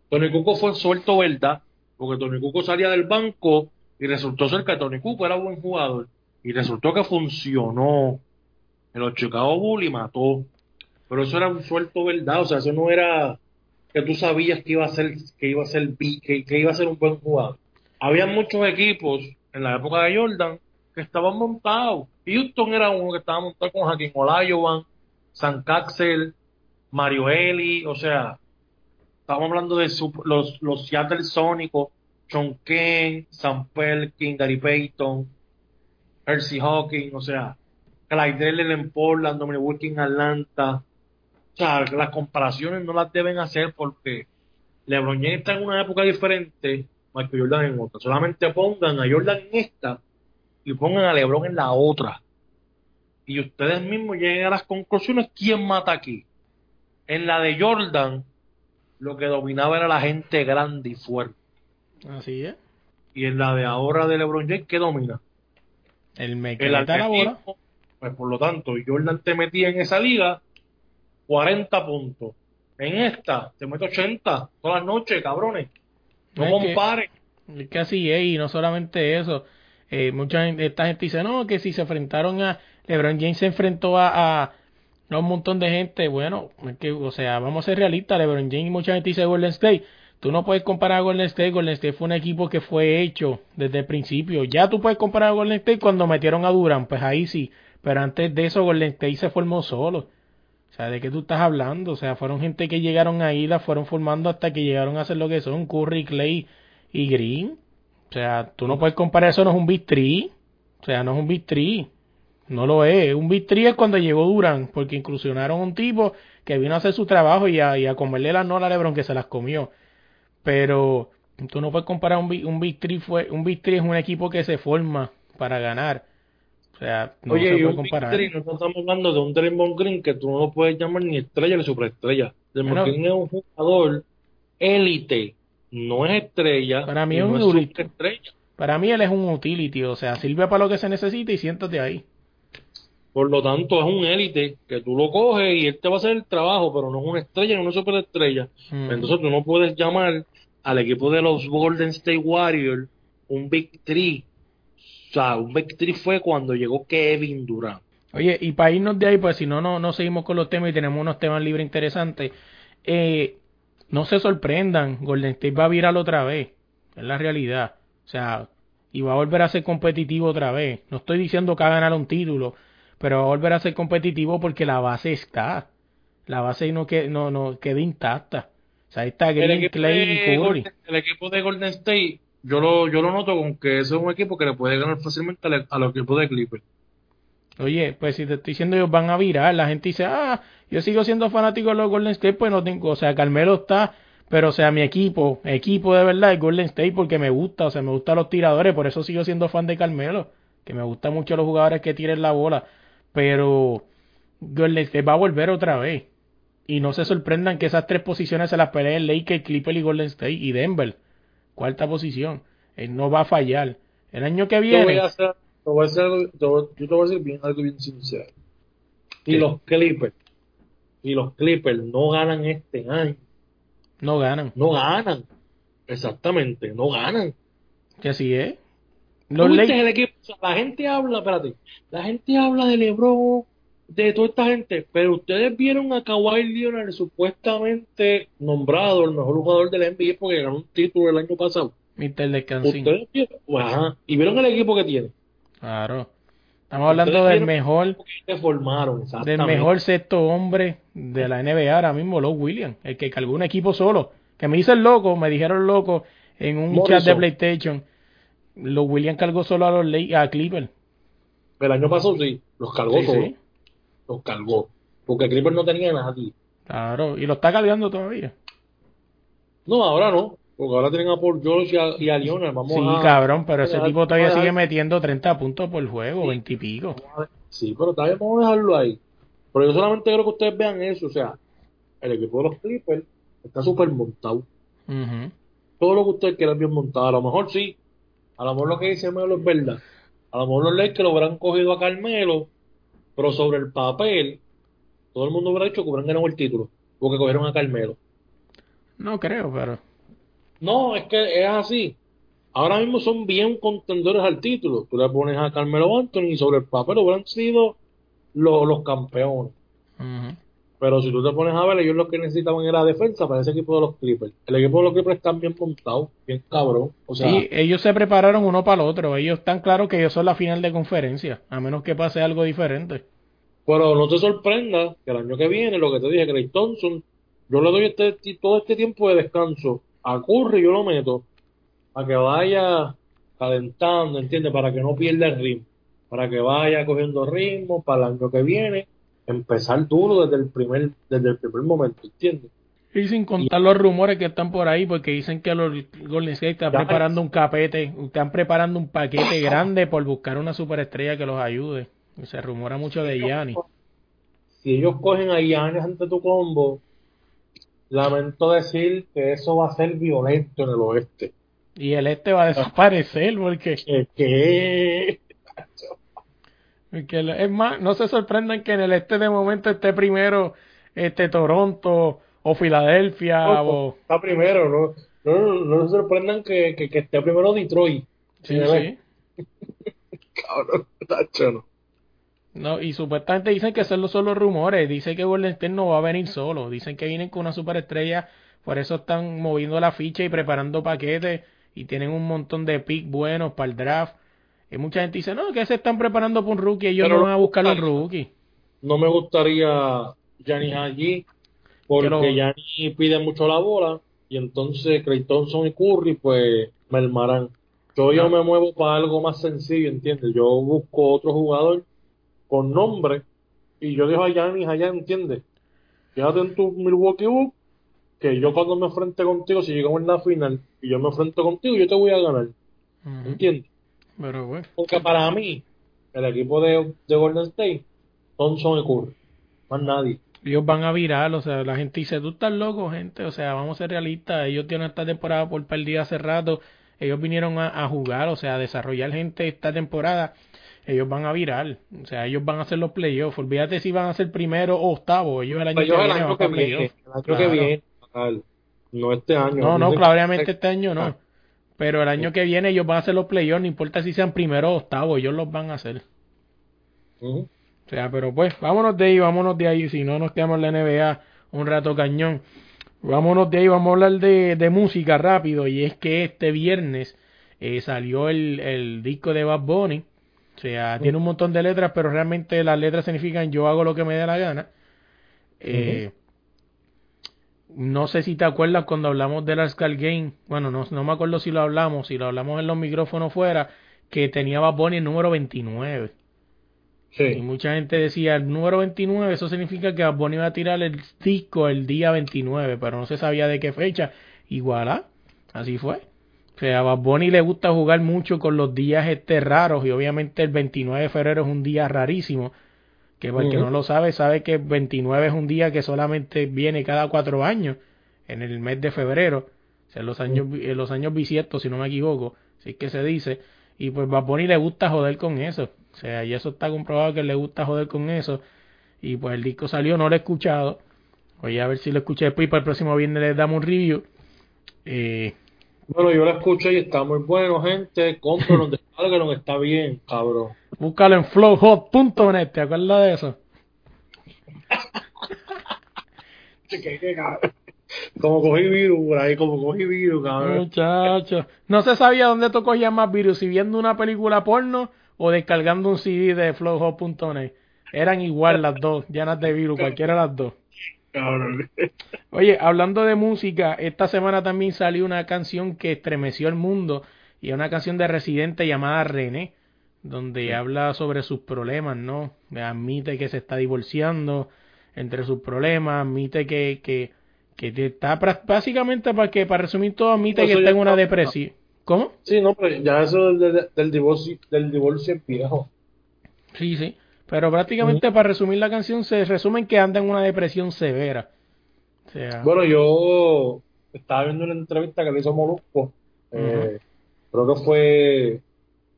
Tony Cuco fue suelto, ¿verdad? Porque Tony Cuco salía del banco y resultó ser que Tony Cuco era buen jugador. Y resultó que funcionó en los Chicago Bulls y mató. Pero eso era un suelto, ¿verdad? O sea, eso no era que tú sabías que iba a ser, que iba a ser, que, que iba a ser un buen jugador. Había muchos equipos en la época de Jordan que estaban montados. Houston era uno que estaba montado con Joaquín Olajuwon, San Caxel, Mario Eli, o sea, estamos hablando de los, los Seattle Sónicos, John Kane, Sam Perkin, Gary Payton, Percy Hawking, o sea, Clyde en Portland, Dominic Wilkins Atlanta. O sea, las comparaciones no las deben hacer porque LeBron James está en una época diferente, Michael Jordan en otra. Solamente pongan a Jordan en esta y pongan a LeBron en la otra. Y ustedes mismos lleguen a las conclusiones quién mata aquí. En la de Jordan, lo que dominaba era la gente grande y fuerte. Así es. Y en la de ahora de LeBron James, ¿qué domina? El me El la bola. Pues por lo tanto, Jordan te metía en esa liga 40 puntos. En esta, te mete 80 todas las noches, cabrones. No Es que- compares. Es que así es, y no solamente eso. Eh, mucha gente, esta gente dice, no, que si se enfrentaron a. LeBron James se enfrentó a, a, a un montón de gente. Bueno, es que, o sea, vamos a ser realistas. LeBron James, mucha gente dice Golden State. Tú no puedes comparar a Golden State. Golden State fue un equipo que fue hecho desde el principio. Ya tú puedes comparar a Golden State cuando metieron a Durant, pues ahí sí. Pero antes de eso, Golden State se formó solo. Sea, ¿de qué tú estás hablando? O sea, fueron gente que llegaron ahí, la fueron formando hasta que llegaron a ser lo que son Curry, Clay y Green. O sea, tú no puedes comparar eso, no es un Big Three. O sea, no es un Big Three. No lo es. Un Big Three es cuando llegó Durant, porque inclusionaron a un tipo que vino a hacer su trabajo y a, y a comerle las nolas a LeBron que se las comió. Pero tú no puedes comparar un un. Fue, un Big es un equipo que se forma para ganar. Sea, no Oye, se puede comparar. Three, no estamos hablando de un Draymond Green que tú no lo puedes llamar ni estrella ni superestrella. Draymond. Green es un jugador élite, no es estrella. Para mí es no un es superestrella. Para mí él es un utility, o sea, sirve para lo que se necesita y siéntate ahí. Por lo tanto, es un élite que tú lo coges y él te va a hacer el trabajo, pero no es una estrella, no es una superestrella. Mm. Entonces tú no puedes llamar al equipo de los Golden State Warriors un Big Three. O sea, un Big Three fue cuando llegó Kevin Durant. Oye, y para irnos de ahí, pues si no, no, no seguimos con los temas y tenemos unos temas libres interesantes. Eh, no se sorprendan, Golden State va a virar otra vez. Es la realidad. O sea, y va a volver a ser competitivo otra vez. No estoy diciendo que va a ganar un título, pero va a volver a ser competitivo porque la base está. La base no, que, no, no queda intacta. O sea, ahí está Green, Clay y Curry. El equipo de Golden State, yo lo, yo lo noto con que ese es un equipo que le puede ganar fácilmente a los equipos de Clippers. Oye, pues si te estoy diciendo ellos van a virar, la gente dice, ah, yo sigo siendo fanático de los Golden State, pues no tengo, o sea, Carmelo está, pero o sea, mi equipo, equipo de verdad es Golden State porque me gusta, o sea, me gustan los tiradores, por eso sigo siendo fan de Carmelo, que me gustan mucho los jugadores que tiren la bola, pero Golden State va a volver otra vez. Y no se sorprendan que esas tres posiciones se las peleen Lakers, Clippers y Golden State y Denver. Cuarta posición. Él no va a fallar. El año que Yo voy viene, a hacer, te voy a hacer voy- yo te voy a decir bien, algo bien sincero. Y ¿Qué? los Clippers, y los Clippers no ganan este año. no ganan. No ganan. Exactamente, no ganan. Que así es. ¿Tú Los el equipo? O sea, la gente habla, espérate, la gente habla de LeBron, de toda esta gente, pero ustedes vieron a Kawhi Leonard supuestamente nombrado el mejor jugador de la NBA porque ganó un título el año pasado. Mr. Descansín. Ustedes vieron, Ajá. y vieron el equipo que tiene. Claro. Estamos hablando del mejor, que formaron, del mejor sexto hombre de la NBA ahora mismo, Los Williams, el que cargó un equipo solo. Que me hice el loco, me dijeron loco en un Morrison. chat de PlayStation. Los Williams cargó solo a los a Clippers. El año pasado sí, los cargó Sí, todos. sí. Los cargó. Porque Clippers no tenía nadie. Claro, y lo está cargando todavía. No, ahora no. Porque ahora tienen a Paul George y a, y a Leonard. Vamos Sí, a, cabrón, pero ese tipo todavía sigue metiendo 30 puntos por juego, 20 y pico. Sí, pero también vamos a dejarlo ahí. Pero yo solamente quiero que ustedes vean eso. O sea, el equipo de los Clippers está súper montado. Todo lo que ustedes quieran bien montado. A lo mejor sí. A lo mejor lo que dice Melo es verdad. A lo mejor los Lakers lo hubieran cogido a Carmelo. Pero sobre el papel, todo el mundo hubiera dicho que hubieran ganado el título. Porque cogieron a Carmelo. No creo, pero... No, es que es así. Ahora mismo son bien contendores al título. Tú le pones a Carmelo Anthony y sobre el papel hubieran sido los, los campeones. Pero si tú te pones a ver, ellos lo que necesitaban era defensa para ese equipo de los Clippers. El equipo de los Clippers están bien montados, bien cabrón. O sea, Sí, ellos se prepararon uno para el otro. Ellos están claros que ellos son la final de conferencia, a menos que pase algo diferente. pero no te sorprenda que el año que viene, lo que te dije, Clay Thompson, yo le doy este, todo este tiempo de descanso a Curry, yo lo meto a que vaya calentando, ¿entiendes? Para que no pierda el ritmo, para que vaya cogiendo ritmo para el año que viene, empezar duro desde el primer, desde el primer momento, ¿entiendes? Y sin contar los rumores que están por ahí, porque dicen que los Golden State están preparando un capete, están preparando un paquete grande por buscar una superestrella que los ayude. Y se rumora mucho de Gianni. Si ellos cogen a Giannis ante tu combo, lamento decir que eso va a ser violento en el oeste. Y el este va a desaparecer porque, Que, que es más, no se sorprendan que en el este de momento esté primero este Toronto o Filadelfia o está primero, no, no, no, no se sorprendan que, que, que esté primero Detroit. sí, sí. ve. Cabrón, tacho, no. No, y supuestamente dicen que son los solo rumores. Dicen que Golden State no va a venir solo. Dicen que vienen con una superestrella. Por eso están moviendo la ficha y preparando paquetes. Y tienen un montón de picks buenos para el draft. Y mucha gente dice, no, que se están preparando para un rookie. Ellos Pero no van a buscar un rookie. No me gustaría Giannis allí, porque Pero- Giannis pide mucho la bola, y entonces Clay Thompson y Curry, pues, mermarán. Yo, yo No. me muevo para algo más sencillo, ¿entiendes? Yo busco otro jugador con nombre, y yo dejo a Giannis allá, ¿entiendes? Quédate en tu Milwaukee Bucks, que yo cuando me enfrente contigo, si llegamos en la final, y yo me enfrento contigo, yo te voy a ganar. ¿entiendes? Pero bueno. Porque para mí, el equipo de, de Golden State, Thompson y Curry, más nadie. Ellos van a virar, o sea, la gente dice, tú estás loco, gente, o sea, vamos a ser realistas, ellos tienen esta temporada por perdida hace rato, ellos vinieron a, a jugar, o sea, a desarrollar gente esta temporada. Ellos van a virar, o sea, ellos van a hacer los playoffs. Olvídate si van a ser primero o octavo. Ellos el año Ellos que viene van viene, playoffs. el año Claro. que viene, Carl. no este año. No, no, obviamente este año no. Pero el año que viene ellos van a hacer los playoffs, no importa si sean primero o octavo, ellos los van a hacer. Ujú. O sea, pero pues, vámonos de ahí, vámonos de ahí, si no nos quedamos en la NBA un rato cañón. Vámonos de ahí, vamos a hablar de, de música rápido, y es que este viernes eh, salió el, el disco de Bad Bunny. O sea, tiene un montón de letras, pero realmente las letras significan yo hago lo que me dé la gana. Eh, No sé si te acuerdas cuando hablamos del Ascal Game, bueno, no, no me acuerdo si lo hablamos, si lo hablamos en los micrófonos fuera, que tenía Bad Bunny el número 29. Y Sí. mucha gente decía, el número 29, eso significa que Bad Bunny iba a tirar el disco el día 29, pero no se sabía de qué fecha. Igual, ¿ah? así fue. O sea, a Bad Bunny le gusta jugar mucho con los días este raros y obviamente el 29 de febrero es un día rarísimo. Que para el que no lo sabe, sabe que el 29 es un día que solamente viene cada cuatro años, en el mes de febrero. O sea, en los años, en los años bisiestos, si no me equivoco, así que se dice. Y pues Bad Bunny le gusta joder con eso. O sea, y eso está comprobado que le gusta joder con eso. Y pues el disco salió, no lo he escuchado. Voy a ver si lo escuché después y para el próximo viernes les damos un review. Eh, Bueno, yo lo escuché y está muy bueno, gente. Cómpralo, descárgalo, está bien, cabrón. búscalo en flowhot.net, ¿te acuerdas de eso? Como cogí virus por ahí, como cogí virus, cabrón. Muchacho. No se sabía dónde tú cogías más virus, si viendo una película porno o descargando un CD de flowhot.net. Eran igual las dos, llenas de virus, cualquiera de las dos. Cabrón. Oye, hablando de música, esta semana también salió una canción que estremeció el mundo y es una canción de Residente llamada René, donde habla sobre sus problemas, ¿no? Admite que se está divorciando entre sus problemas, admite que, que, que está básicamente para que para resumir todo admite que está en una depresión. ¿Cómo? Sí, no, pero ya eso del, del, del divorcio, del divorcio es viejo. Sí, sí. Pero prácticamente para resumir la canción se resume en que anda en una depresión severa. O sea, Bueno, yo estaba viendo una entrevista que le hizo Molusco. eh, creo que fue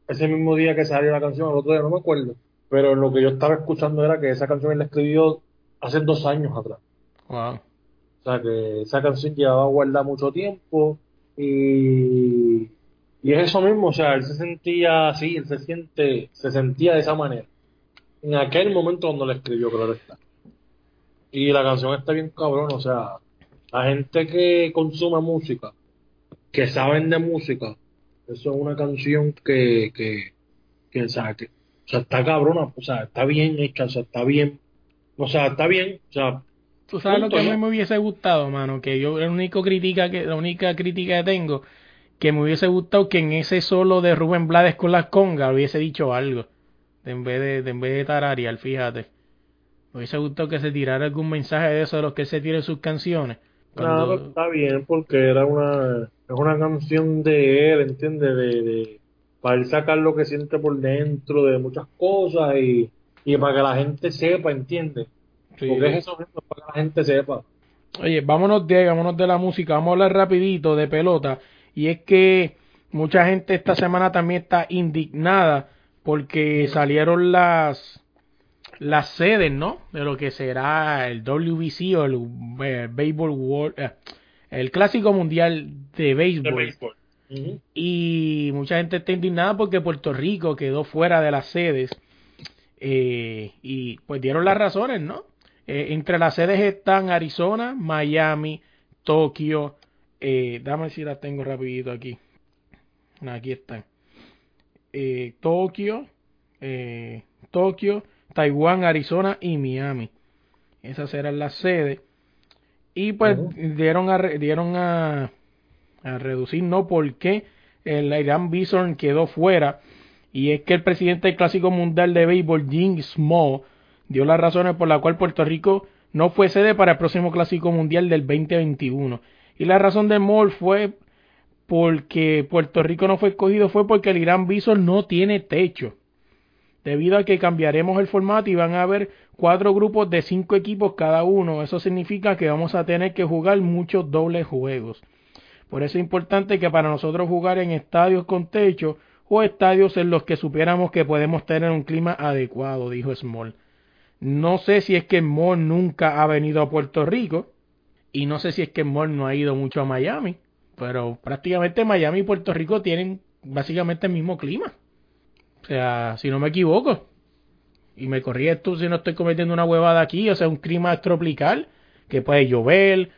ese mismo día que salió la canción, el otro día no me acuerdo. Pero lo que yo estaba escuchando era que esa canción él la escribió hace dos años atrás. wow. O sea que esa canción llevaba guardada mucho tiempo y, y es eso mismo, o sea, él se sentía así, él se siente, se sentía de esa manera. En aquel momento cuando la escribió, claro está. Y la canción está bien cabrón, o sea, la gente que consume música, que saben de música, eso es una canción que, que, que, o sea, que, o sea, está cabrona, o sea, está bien hecha, o sea, está bien, o sea, está bien, o sea, Tú sabes lo que a mí me hubiese gustado, mano, que yo la única crítica que la única crítica que tengo que me hubiese gustado que en ese solo de Rubén Blades con las congas hubiese dicho algo de en vez de, de en vez de tararear, fíjate. Me hubiese gustado que se tirara algún mensaje de eso de los que se tiren sus canciones. Cuando- pero está bien porque era una, es una canción de él, ¿entiendes? De, de, para él sacar lo que siente por dentro de muchas cosas y, y para que la gente sepa, ¿entiendes? Sí. Porque es eso mismo, para que la gente sepa. Oye, vámonos de ahí, vámonos de la música, vamos a hablar rapidito de pelota. Y es que mucha gente esta semana también está indignada porque salieron las las sedes, ¿no? De lo que será el WBC o el eh, Baseball World, eh, el Clásico Mundial de De Béisbol. béisbol. Ujú. Y mucha gente está indignada porque Puerto Rico quedó fuera de las sedes. Eh, y pues dieron las razones, ¿no? Entre las sedes están Arizona, Miami, Tokio. Eh, dame si las tengo rapidito aquí. Aquí están. Eh, Tokio, eh, Tokio, Taiwán, Arizona y Miami. Esas eran las sedes. Y pues a dieron a, a reducir, no porque el Irán Bison quedó fuera. Y es que el presidente del Clásico Mundial de Béisbol, Jim Small, dio las razones por las cuales Puerto Rico no fue sede para el próximo Clásico Mundial del 2021. Y la razón de Small fue porque Puerto Rico no fue escogido, fue porque el Irán Bison no tiene techo. Debido a que cambiaremos el formato y van a haber cuatro grupos de cinco equipos cada uno. Eso significa que vamos a tener que jugar muchos dobles juegos. Por eso es importante que para nosotros jugar en estadios con techo o estadios en los que supiéramos que podemos tener un clima adecuado, dijo Small. No sé si es que Small nunca ha venido a Puerto Rico y no sé si es que Small no ha ido mucho a Miami, pero prácticamente Miami y Puerto Rico tienen básicamente el mismo clima. O sea, si no me equivoco. Y me corríes tú si no estoy cometiendo una huevada aquí, o sea, un clima tropical que puede llover,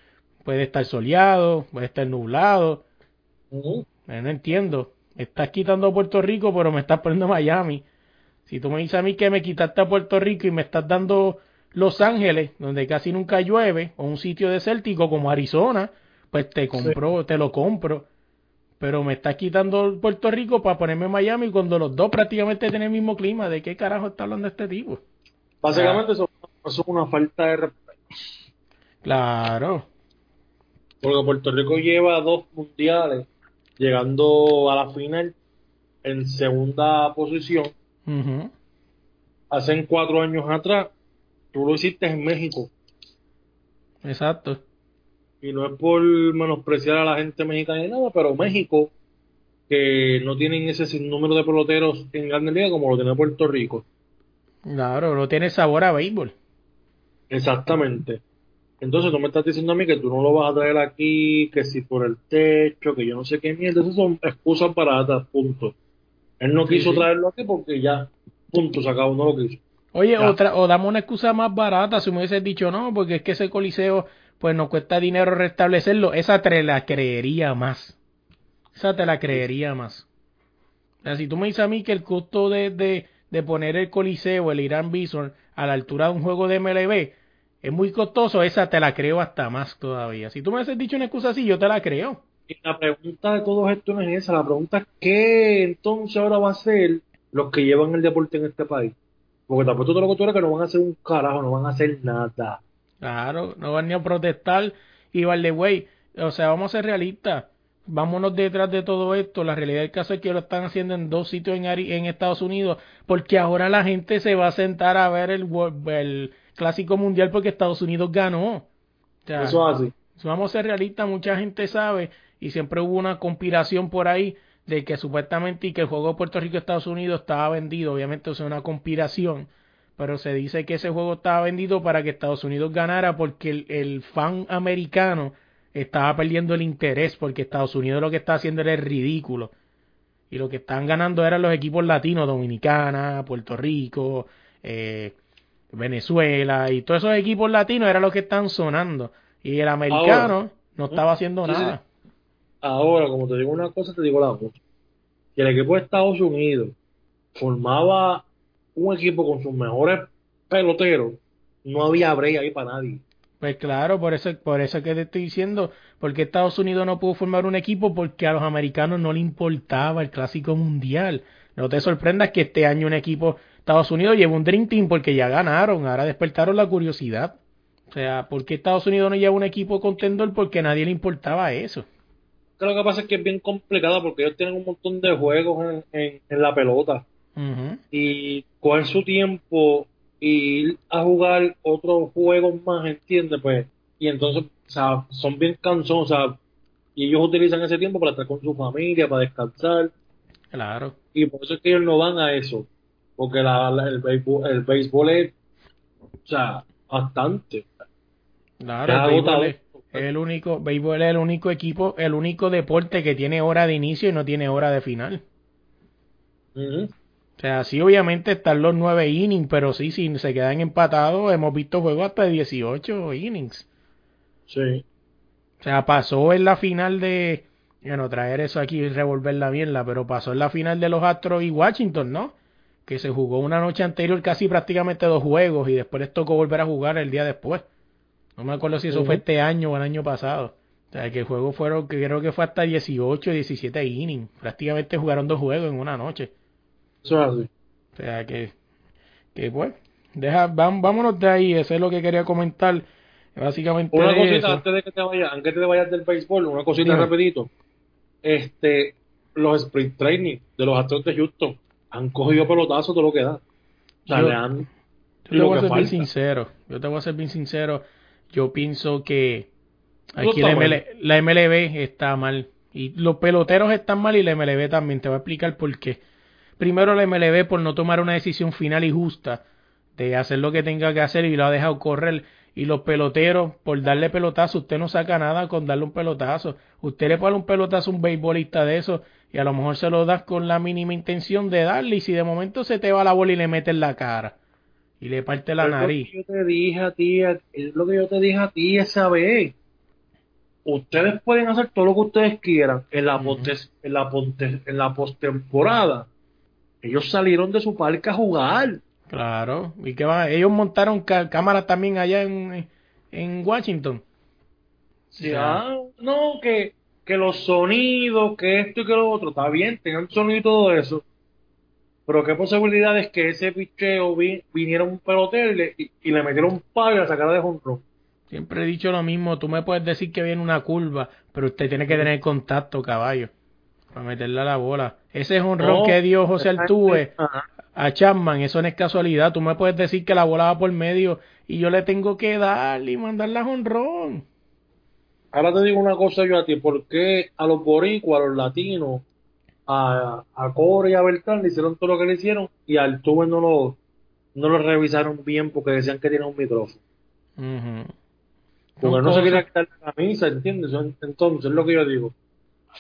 puede estar soleado, puede estar nublado. No entiendo. Me estás quitando a Puerto Rico, pero me estás poniendo Miami. Si tú me dices a mí que me quitaste a Puerto Rico y me estás dando Los Ángeles, donde casi nunca llueve, o un sitio desértico como Arizona, pues te compro, te lo compro. Pero me estás quitando Puerto Rico para ponerme Miami cuando los dos prácticamente tienen el mismo clima. ¿De qué carajo está hablando este tipo? Básicamente eso, eso es una falta de respeto. Claro. Porque Puerto Rico lleva dos mundiales llegando a la final en segunda posición. Ujú. Hace cuatro años atrás, tú lo hiciste en México. Exacto. Y no es por menospreciar a la gente mexicana ni nada, pero México, que no tienen ese sinnúmero de peloteros en Grandes Ligas como lo tiene Puerto Rico. Claro, no tiene sabor a béisbol. Exactamente. Entonces tú me estás diciendo a mí que tú no lo vas a traer aquí, que si por el techo, que yo no sé qué mierda. Esas son excusas baratas, punto. Él no Sí, quiso sí. traerlo aquí porque ya, punto, se acabó, no lo quiso. Oye, Ya. otra, o dame una excusa más barata si me hubieses dicho no, porque es que ese coliseo, pues nos cuesta dinero restablecerlo. Esa te la creería más. Esa te la creería más. Si tú me dices a mí que el costo de, de, de poner el coliseo, el Irán Bison, a la altura de un juego de MLB, es muy costoso, esa te la creo hasta más todavía. Si tú me hubieses dicho una excusa así, yo te la creo. Y la pregunta de todo esto no es esa, la pregunta es qué entonces ahora va a ser los que llevan el deporte en este país. Porque tampoco todo lo que tú que no van a hacer un carajo, no van a hacer nada. Claro, no van ni a protestar. Y vale, güey, o sea, vamos a ser realistas. Vámonos detrás de todo esto. La realidad del caso es que lo están haciendo en dos sitios en, Ari- en Estados Unidos, porque ahora la gente se va a sentar a ver el, Clásico Mundial porque Estados Unidos ganó. O sea, Eso es así. vamos a ser realistas, mucha gente sabe, y siempre hubo una conspiración por ahí de que supuestamente y que el juego de Puerto Rico Estados Unidos estaba vendido, obviamente eso es una conspiración, pero se dice que ese juego estaba vendido para que Estados Unidos ganara porque el, el fan americano estaba perdiendo el interés porque Estados Unidos lo que está haciendo era el ridículo. Y lo que están ganando eran los equipos latinos, Dominicana, Puerto Rico, eh, Venezuela, y todos esos equipos latinos eran los que están sonando. Y el americano Ahora, no estaba haciendo Sí, sí. nada. Ahora, como te digo una cosa, te digo la otra. Si el equipo de Estados Unidos formaba un equipo con sus mejores peloteros, no había break ahí para nadie. Pues claro, por eso, por eso que te estoy diciendo, porque Estados Unidos no pudo formar un equipo porque a los americanos no le importaba el clásico mundial. No te sorprendas que este año un equipo, Estados Unidos lleva un Dream Team porque ya ganaron, ahora despertaron la curiosidad. O sea, ¿por qué Estados Unidos no lleva un equipo contendor? Porque a nadie le importaba eso. Que lo que pasa es que es bien complicado porque ellos tienen un montón de juegos en, en, en la pelota Y coger su tiempo y ir a jugar otros juegos más, ¿entiendes? Pues, y entonces, o sea, son bien cansones, o sea, y ellos utilizan ese tiempo para estar con su familia, para descansar, Claro. y por eso es que ellos no van a eso, porque la, la- el, béisbol, el béisbol es, o sea, bastante. Claro, Es el béisbol es el único, béisbol es el único equipo, el único deporte que tiene hora de inicio y no tiene hora de final. Ujú. O sea, sí, obviamente están los nueve innings, pero sí, si se quedan empatados, hemos visto juegos hasta de 18 innings. Sí. O sea, pasó en la final de. Bueno, traer eso aquí y revolver la mierda, pero pasó en la final de los Astros y Washington, ¿no? Que se jugó una noche anterior casi prácticamente dos juegos y después les tocó volver a jugar el día después. No me acuerdo si eso fue este año o el año pasado. O sea, que el juego fueron, que creo que fue hasta 18, 17 innings. Prácticamente jugaron dos juegos en una noche. Eso es así. O sea que, que pues, deja, vámonos de ahí, eso es lo que quería comentar. Básicamente Una de cosita eso. antes de que te vayas, antes que te vayas del béisbol, una cosita Dime. rapidito. Este, los sprint training de los Astros de Houston han cogido pelotazos de lo que da. O sea, Yo- le han Yo te voy a ser bien sincero. Yo te voy a ser bien sincero. Yo pienso que Aquí la. ML la MLB está mal. Y los peloteros están mal y la MLB también. Te voy a explicar por qué. Primero la MLB por no tomar una decisión final y justa de hacer lo que tenga que hacer y lo ha dejado correr. Y los peloteros, por darle pelotazo, usted no saca nada con darle un pelotazo. Usted le pone un pelotazo a un beisbolista de eso y a lo mejor se lo das con la mínima intención de darle y si de momento se te va la bola y le mete en la cara y le parte la lo nariz. que yo te dije a ti, es lo que yo te dije a ti esa vez. Ustedes pueden hacer todo lo que ustedes quieran en la, postes- en la, ponte- en la postemporada. Ellos salieron de su parque a jugar. Claro, y que van, ellos montaron cámaras también allá en, en Washington. Sí, ah, no, que, que los sonidos, que esto y que lo otro, está bien, tengan sonido y todo eso. Pero qué posibilidad es que ese picheo vi- viniera un pelotero y le, y, y le metiera un palo y la sacara de jonrón. Siempre he dicho lo mismo, tú me puedes decir que viene una curva, pero usted tiene que tener contacto, caballo, para meterle a la bola. Ese honrón No, que dio José Altuve a Chapman, eso no es casualidad. Tú me puedes decir que la bola va por medio y yo le tengo que dar y mandarla a honrón. Ahora te digo una cosa yo a ti, ¿por qué a los boricuas, a los latinos, a, a Core y a Bertrán le hicieron todo lo que le hicieron y al Tuve no lo, no lo revisaron bien porque decían que tenía un micrófono? Porque no se quería quitar la camisa, ¿entiendes? Entonces, es lo que yo digo.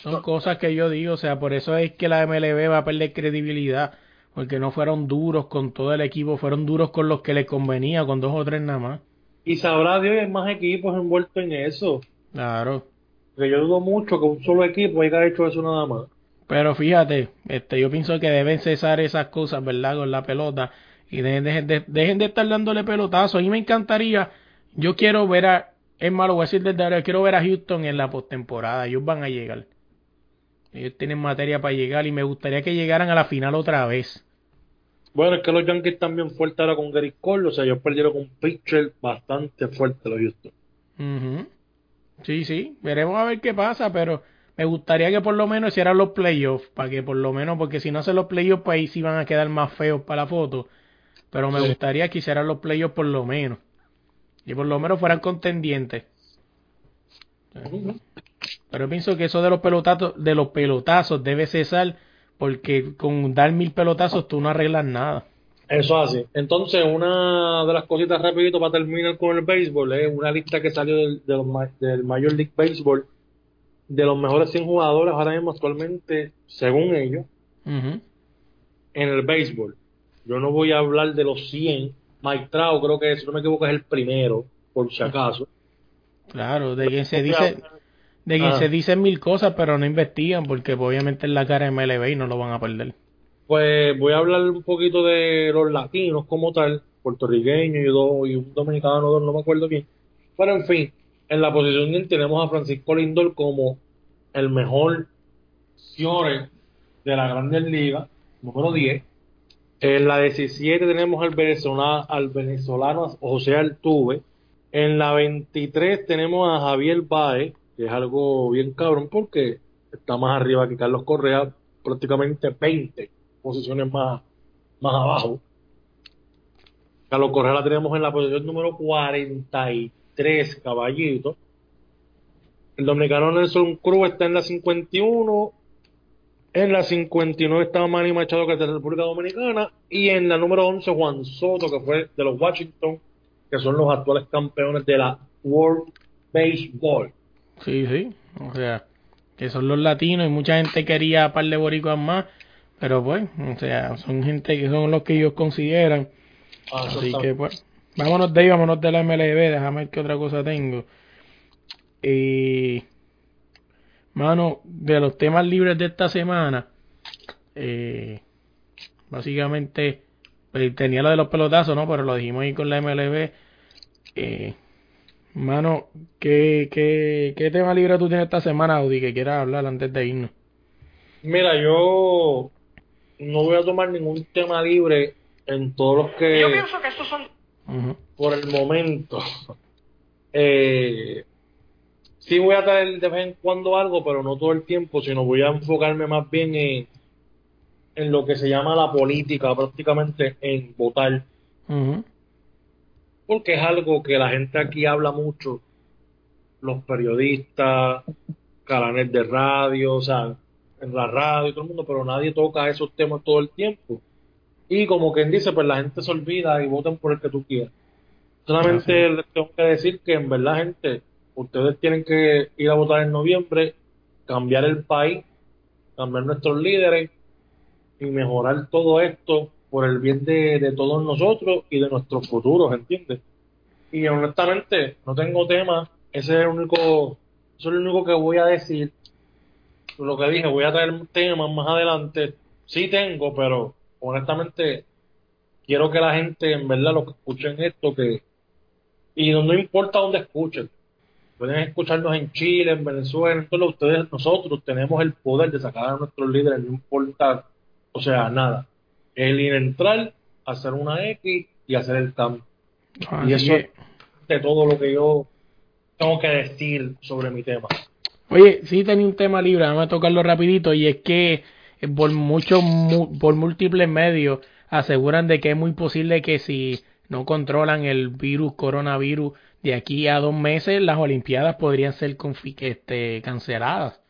Son cosas que yo digo, o sea, por eso es que la MLB va a perder credibilidad, porque no fueron duros con todo el equipo, fueron duros con los que les convenía, con dos o tres nada más. Y sabrá Dios, hay más equipos envueltos en eso. Claro. Porque yo dudo mucho que un solo equipo haya hecho eso nada más. Pero fíjate, este, yo pienso que deben cesar esas cosas, ¿verdad? Con la pelota. Y dejen, dejen de, dejen de estar dándole pelotazos. A mí me encantaría, yo quiero ver a, es malo, voy a decir desde ahora, quiero ver a Houston en la postemporada. Ellos van a llegar. Ellos tienen materia para llegar y me gustaría que llegaran a la final otra vez. Bueno, es que los Yankees también fuertes ahora con Gary Cole, o sea, ellos perdieron con un pitcher bastante fuerte los Houston. Sí, sí, veremos a ver qué pasa, pero me gustaría que por lo menos hicieran los playoffs, para que por lo menos, porque si no hacen los playoffs, pues ahí sí van a quedar más feos para la foto. Pero me Sí. gustaría que hicieran los playoffs por lo menos. Y por lo menos fueran contendientes. Pero pienso que eso de los pelotazos, de los pelotazos debe cesar, porque con dar mil pelotazos tú no arreglas nada. Eso así. Entonces, una de las cositas rapidito para terminar con el béisbol es una lista que salió del, de los ma- del Major League Baseball de los mejores 100 jugadores ahora mismo actualmente, según ellos, en el béisbol. Yo no voy a hablar de los 100. Mike Trout creo que, si no me equivoco, es el primero, por si acaso. Claro, de quien se dice, de quien Ah. se dicen mil cosas, pero no investigan, porque obviamente es la cara de MLB y no lo van a perder. Pues voy a hablar un poquito de los latinos como tal, puertorriqueños y, dos, y un dominicano, dos, no me acuerdo bien. Pero en fin, en la posición 10 tenemos a Francisco Lindor como el mejor Ciore de la Grandes Ligas, número 10. En la 17 tenemos al venezolano, al venezolano José Altuve. En la 23 tenemos a Javier Baez, que es algo bien cabrón porque está más arriba que Carlos Correa, prácticamente 20 posiciones más, más abajo. Carlos Correa la tenemos en la posición número 43, caballito. El dominicano Nelson Cruz está en la 51. En la 59 está Manny Machado, que es de la República Dominicana. Y en la número 11, Juan Soto, que fue de los Washington, que son los actuales campeones de la World Baseball. Sí, sí. O sea, que son los latinos y mucha gente quería par de boricuas más, pero pues, o sea, son gente que son los que ellos consideran. Ah, Así está- que pues, vámonos de ahí, vámonos de la MLB, déjame ver qué otra cosa tengo. Y, mano, de los temas libres de esta semana, eh, básicamente, pues, tenía lo de los pelotazos, ¿no? Pero lo dijimos ahí con la MLB. Eh, mano, ¿qué, qué, ¿qué tema libre tú tienes esta semana, Audi, que quieras hablar antes de irnos? Mira, yo no voy a tomar ningún tema libre en todos los que, Ujú. por el momento, eh, sí voy a traer de vez en cuando algo, pero no todo el tiempo, sino voy a enfocarme más bien en, en lo que se llama la política, prácticamente en votar, Ujú. Porque es algo que la gente aquí habla mucho, los periodistas, canales de radio, o sea, en la radio y todo el mundo, pero nadie toca esos temas todo el tiempo. Y como quien dice, pues la gente se olvida y votan por el que tú quieras. Solamente les tengo que decir que en verdad, gente, ustedes tienen que ir a votar en noviembre, cambiar el país, cambiar nuestros líderes y mejorar todo esto por el bien de, todos nosotros y de nuestros futuros, ¿entiendes? Y honestamente, no tengo tema, ese es el único, eso es lo único que voy a decir. Lo que dije, voy a traer temas más adelante. Sí tengo, pero honestamente quiero que la gente, en verdad, lo que escuchen esto, que y no, importa dónde escuchen, pueden escucharnos en Chile, en Venezuela, en todos ustedes, nosotros tenemos el poder de sacar a nuestros líderes, no importa, o sea, nada. El ir entrar, hacer una X y hacer el cambio. Así y eso que- es de todo lo que yo tengo que decir sobre mi tema. Oye, sí tenía un tema libre, vamos a tocarlo rapidito y es que eh, por muchos mu- por múltiples medios aseguran de que es muy posible que si no controlan el virus coronavirus de aquí a dos meses las olimpiadas podrían ser este, canceladas.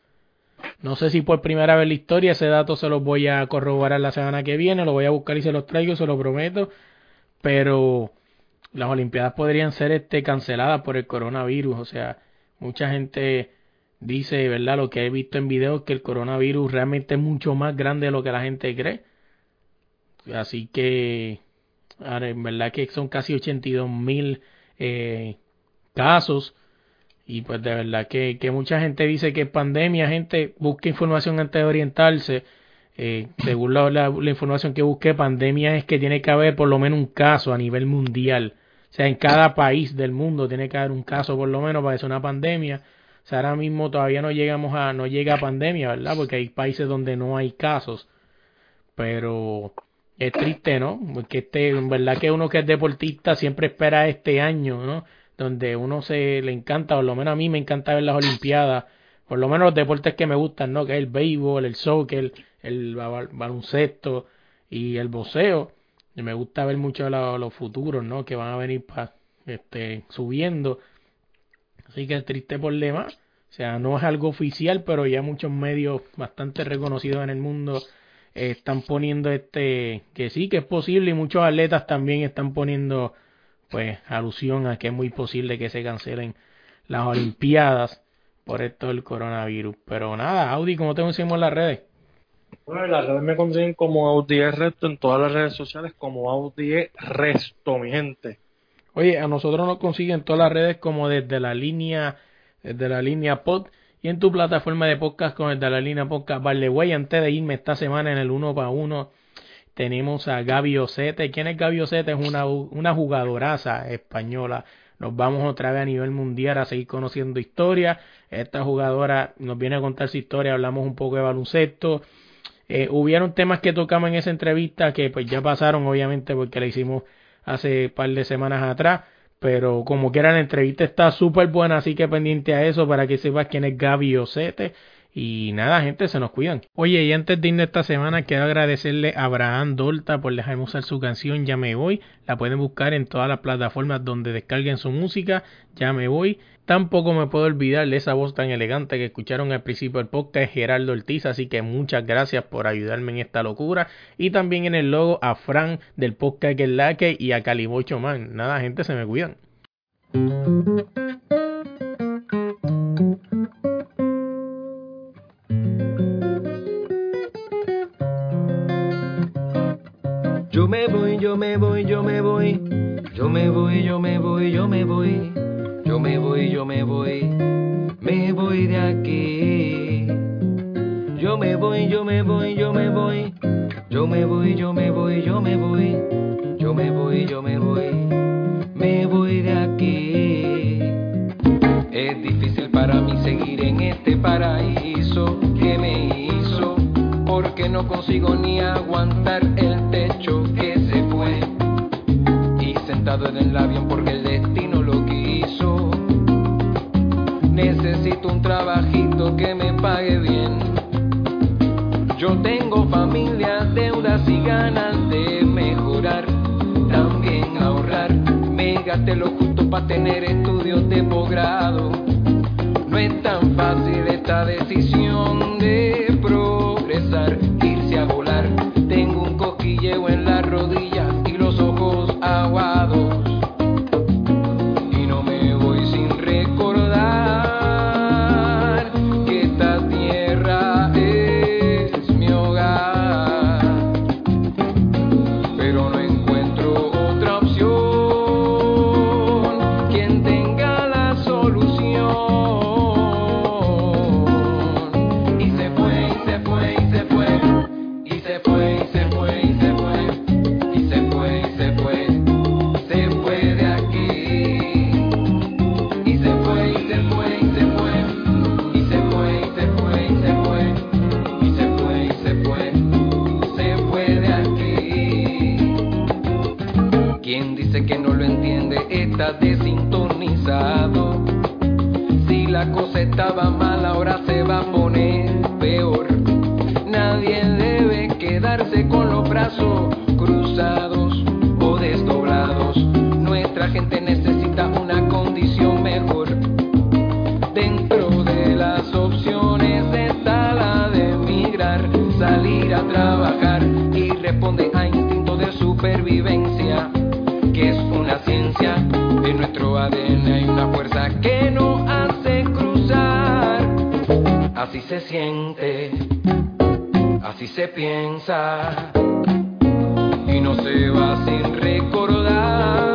No sé si por primera vez en la historia ese dato se los voy a corroborar la semana que viene, lo voy a buscar y se los traigo, se lo prometo, pero las olimpiadas podrían ser este canceladas por el coronavirus, o sea, mucha gente dice, ¿verdad? Lo que he visto en videos que el coronavirus realmente es mucho más grande de lo que la gente cree. Así que, ahora, en verdad que son casi 82 mil eh, casos. Y pues de verdad que, que mucha gente dice que es pandemia, gente busca información antes de orientarse. Eh, según la, la- información que busqué, pandemia es que tiene que haber por lo menos un caso a nivel mundial. O sea, en cada país del mundo tiene que haber un caso por lo menos para que una pandemia. O sea, ahora mismo todavía no llegamos a, no llega a pandemia, ¿verdad? Porque hay países donde no hay casos. Pero es triste, ¿no? Porque este, en verdad que uno que es deportista siempre espera este año, ¿no? Donde uno se le encanta, por lo menos a mí me encanta ver las Olimpiadas, por lo menos los deportes que me gustan, ¿no? Que es el béisbol, el soccer, el ba- baloncesto y el boxeo. Y me gusta ver mucho los futuros, ¿no? Que van a venir pa, este, subiendo. Así que triste problema. O sea, no es algo oficial, pero ya muchos medios bastante reconocidos en el mundo eh, están poniendo este que sí que es posible y muchos atletas también están poniendo pues alusión a que es muy posible que se cancelen las olimpiadas por esto del coronavirus. Pero nada, Audi, ¿cómo te conocemos en las redes? Bueno, y las redes me consiguen como Audi Resto en todas las redes sociales como Audi Resto, mi gente. Oye, a nosotros nos consiguen todas las redes como desde la línea, desde la línea pod y en tu plataforma de podcast con desde la línea podcast. Vale, güey, antes de irme esta semana en el uno para uno tenemos a Gaby Ocete. ¿Quién es Gaby Ocete? Es una, una jugadoraza española. Nos vamos otra vez a nivel mundial a seguir conociendo historia. Esta jugadora nos viene a contar su historia. Hablamos un poco de baloncesto. Eh, hubieron temas que tocamos en esa entrevista que pues ya pasaron obviamente porque la hicimos hace par de semanas atrás. Pero como quiera la entrevista está súper buena, así que pendiente a eso para que sepas quién es Gaby Ocete. Y nada, gente, se nos cuidan. Oye, y antes de irnos esta semana, quiero agradecerle a Abraham Dolta por dejarme usar su canción Ya Me Voy. La pueden buscar en todas las plataformas donde descarguen su música. Ya Me Voy. Tampoco me puedo olvidar de esa voz tan elegante que escucharon al principio del podcast, Gerardo Ortiz. Así que muchas gracias por ayudarme en esta locura. Y también en el logo a Fran del podcast Que es la que y a Calibocho Man. Nada, gente, se me cuidan. Yo me voy, yo me voy, yo me voy. Yo me voy, yo me voy, yo me voy. Yo me voy, yo me voy. Me voy de aquí. Yo me voy, yo me voy, yo me voy. Yo me voy, yo me voy, yo me voy. hay una fuerza que no hace cruzar. Así se siente, así se piensa, y no se va sin recordar.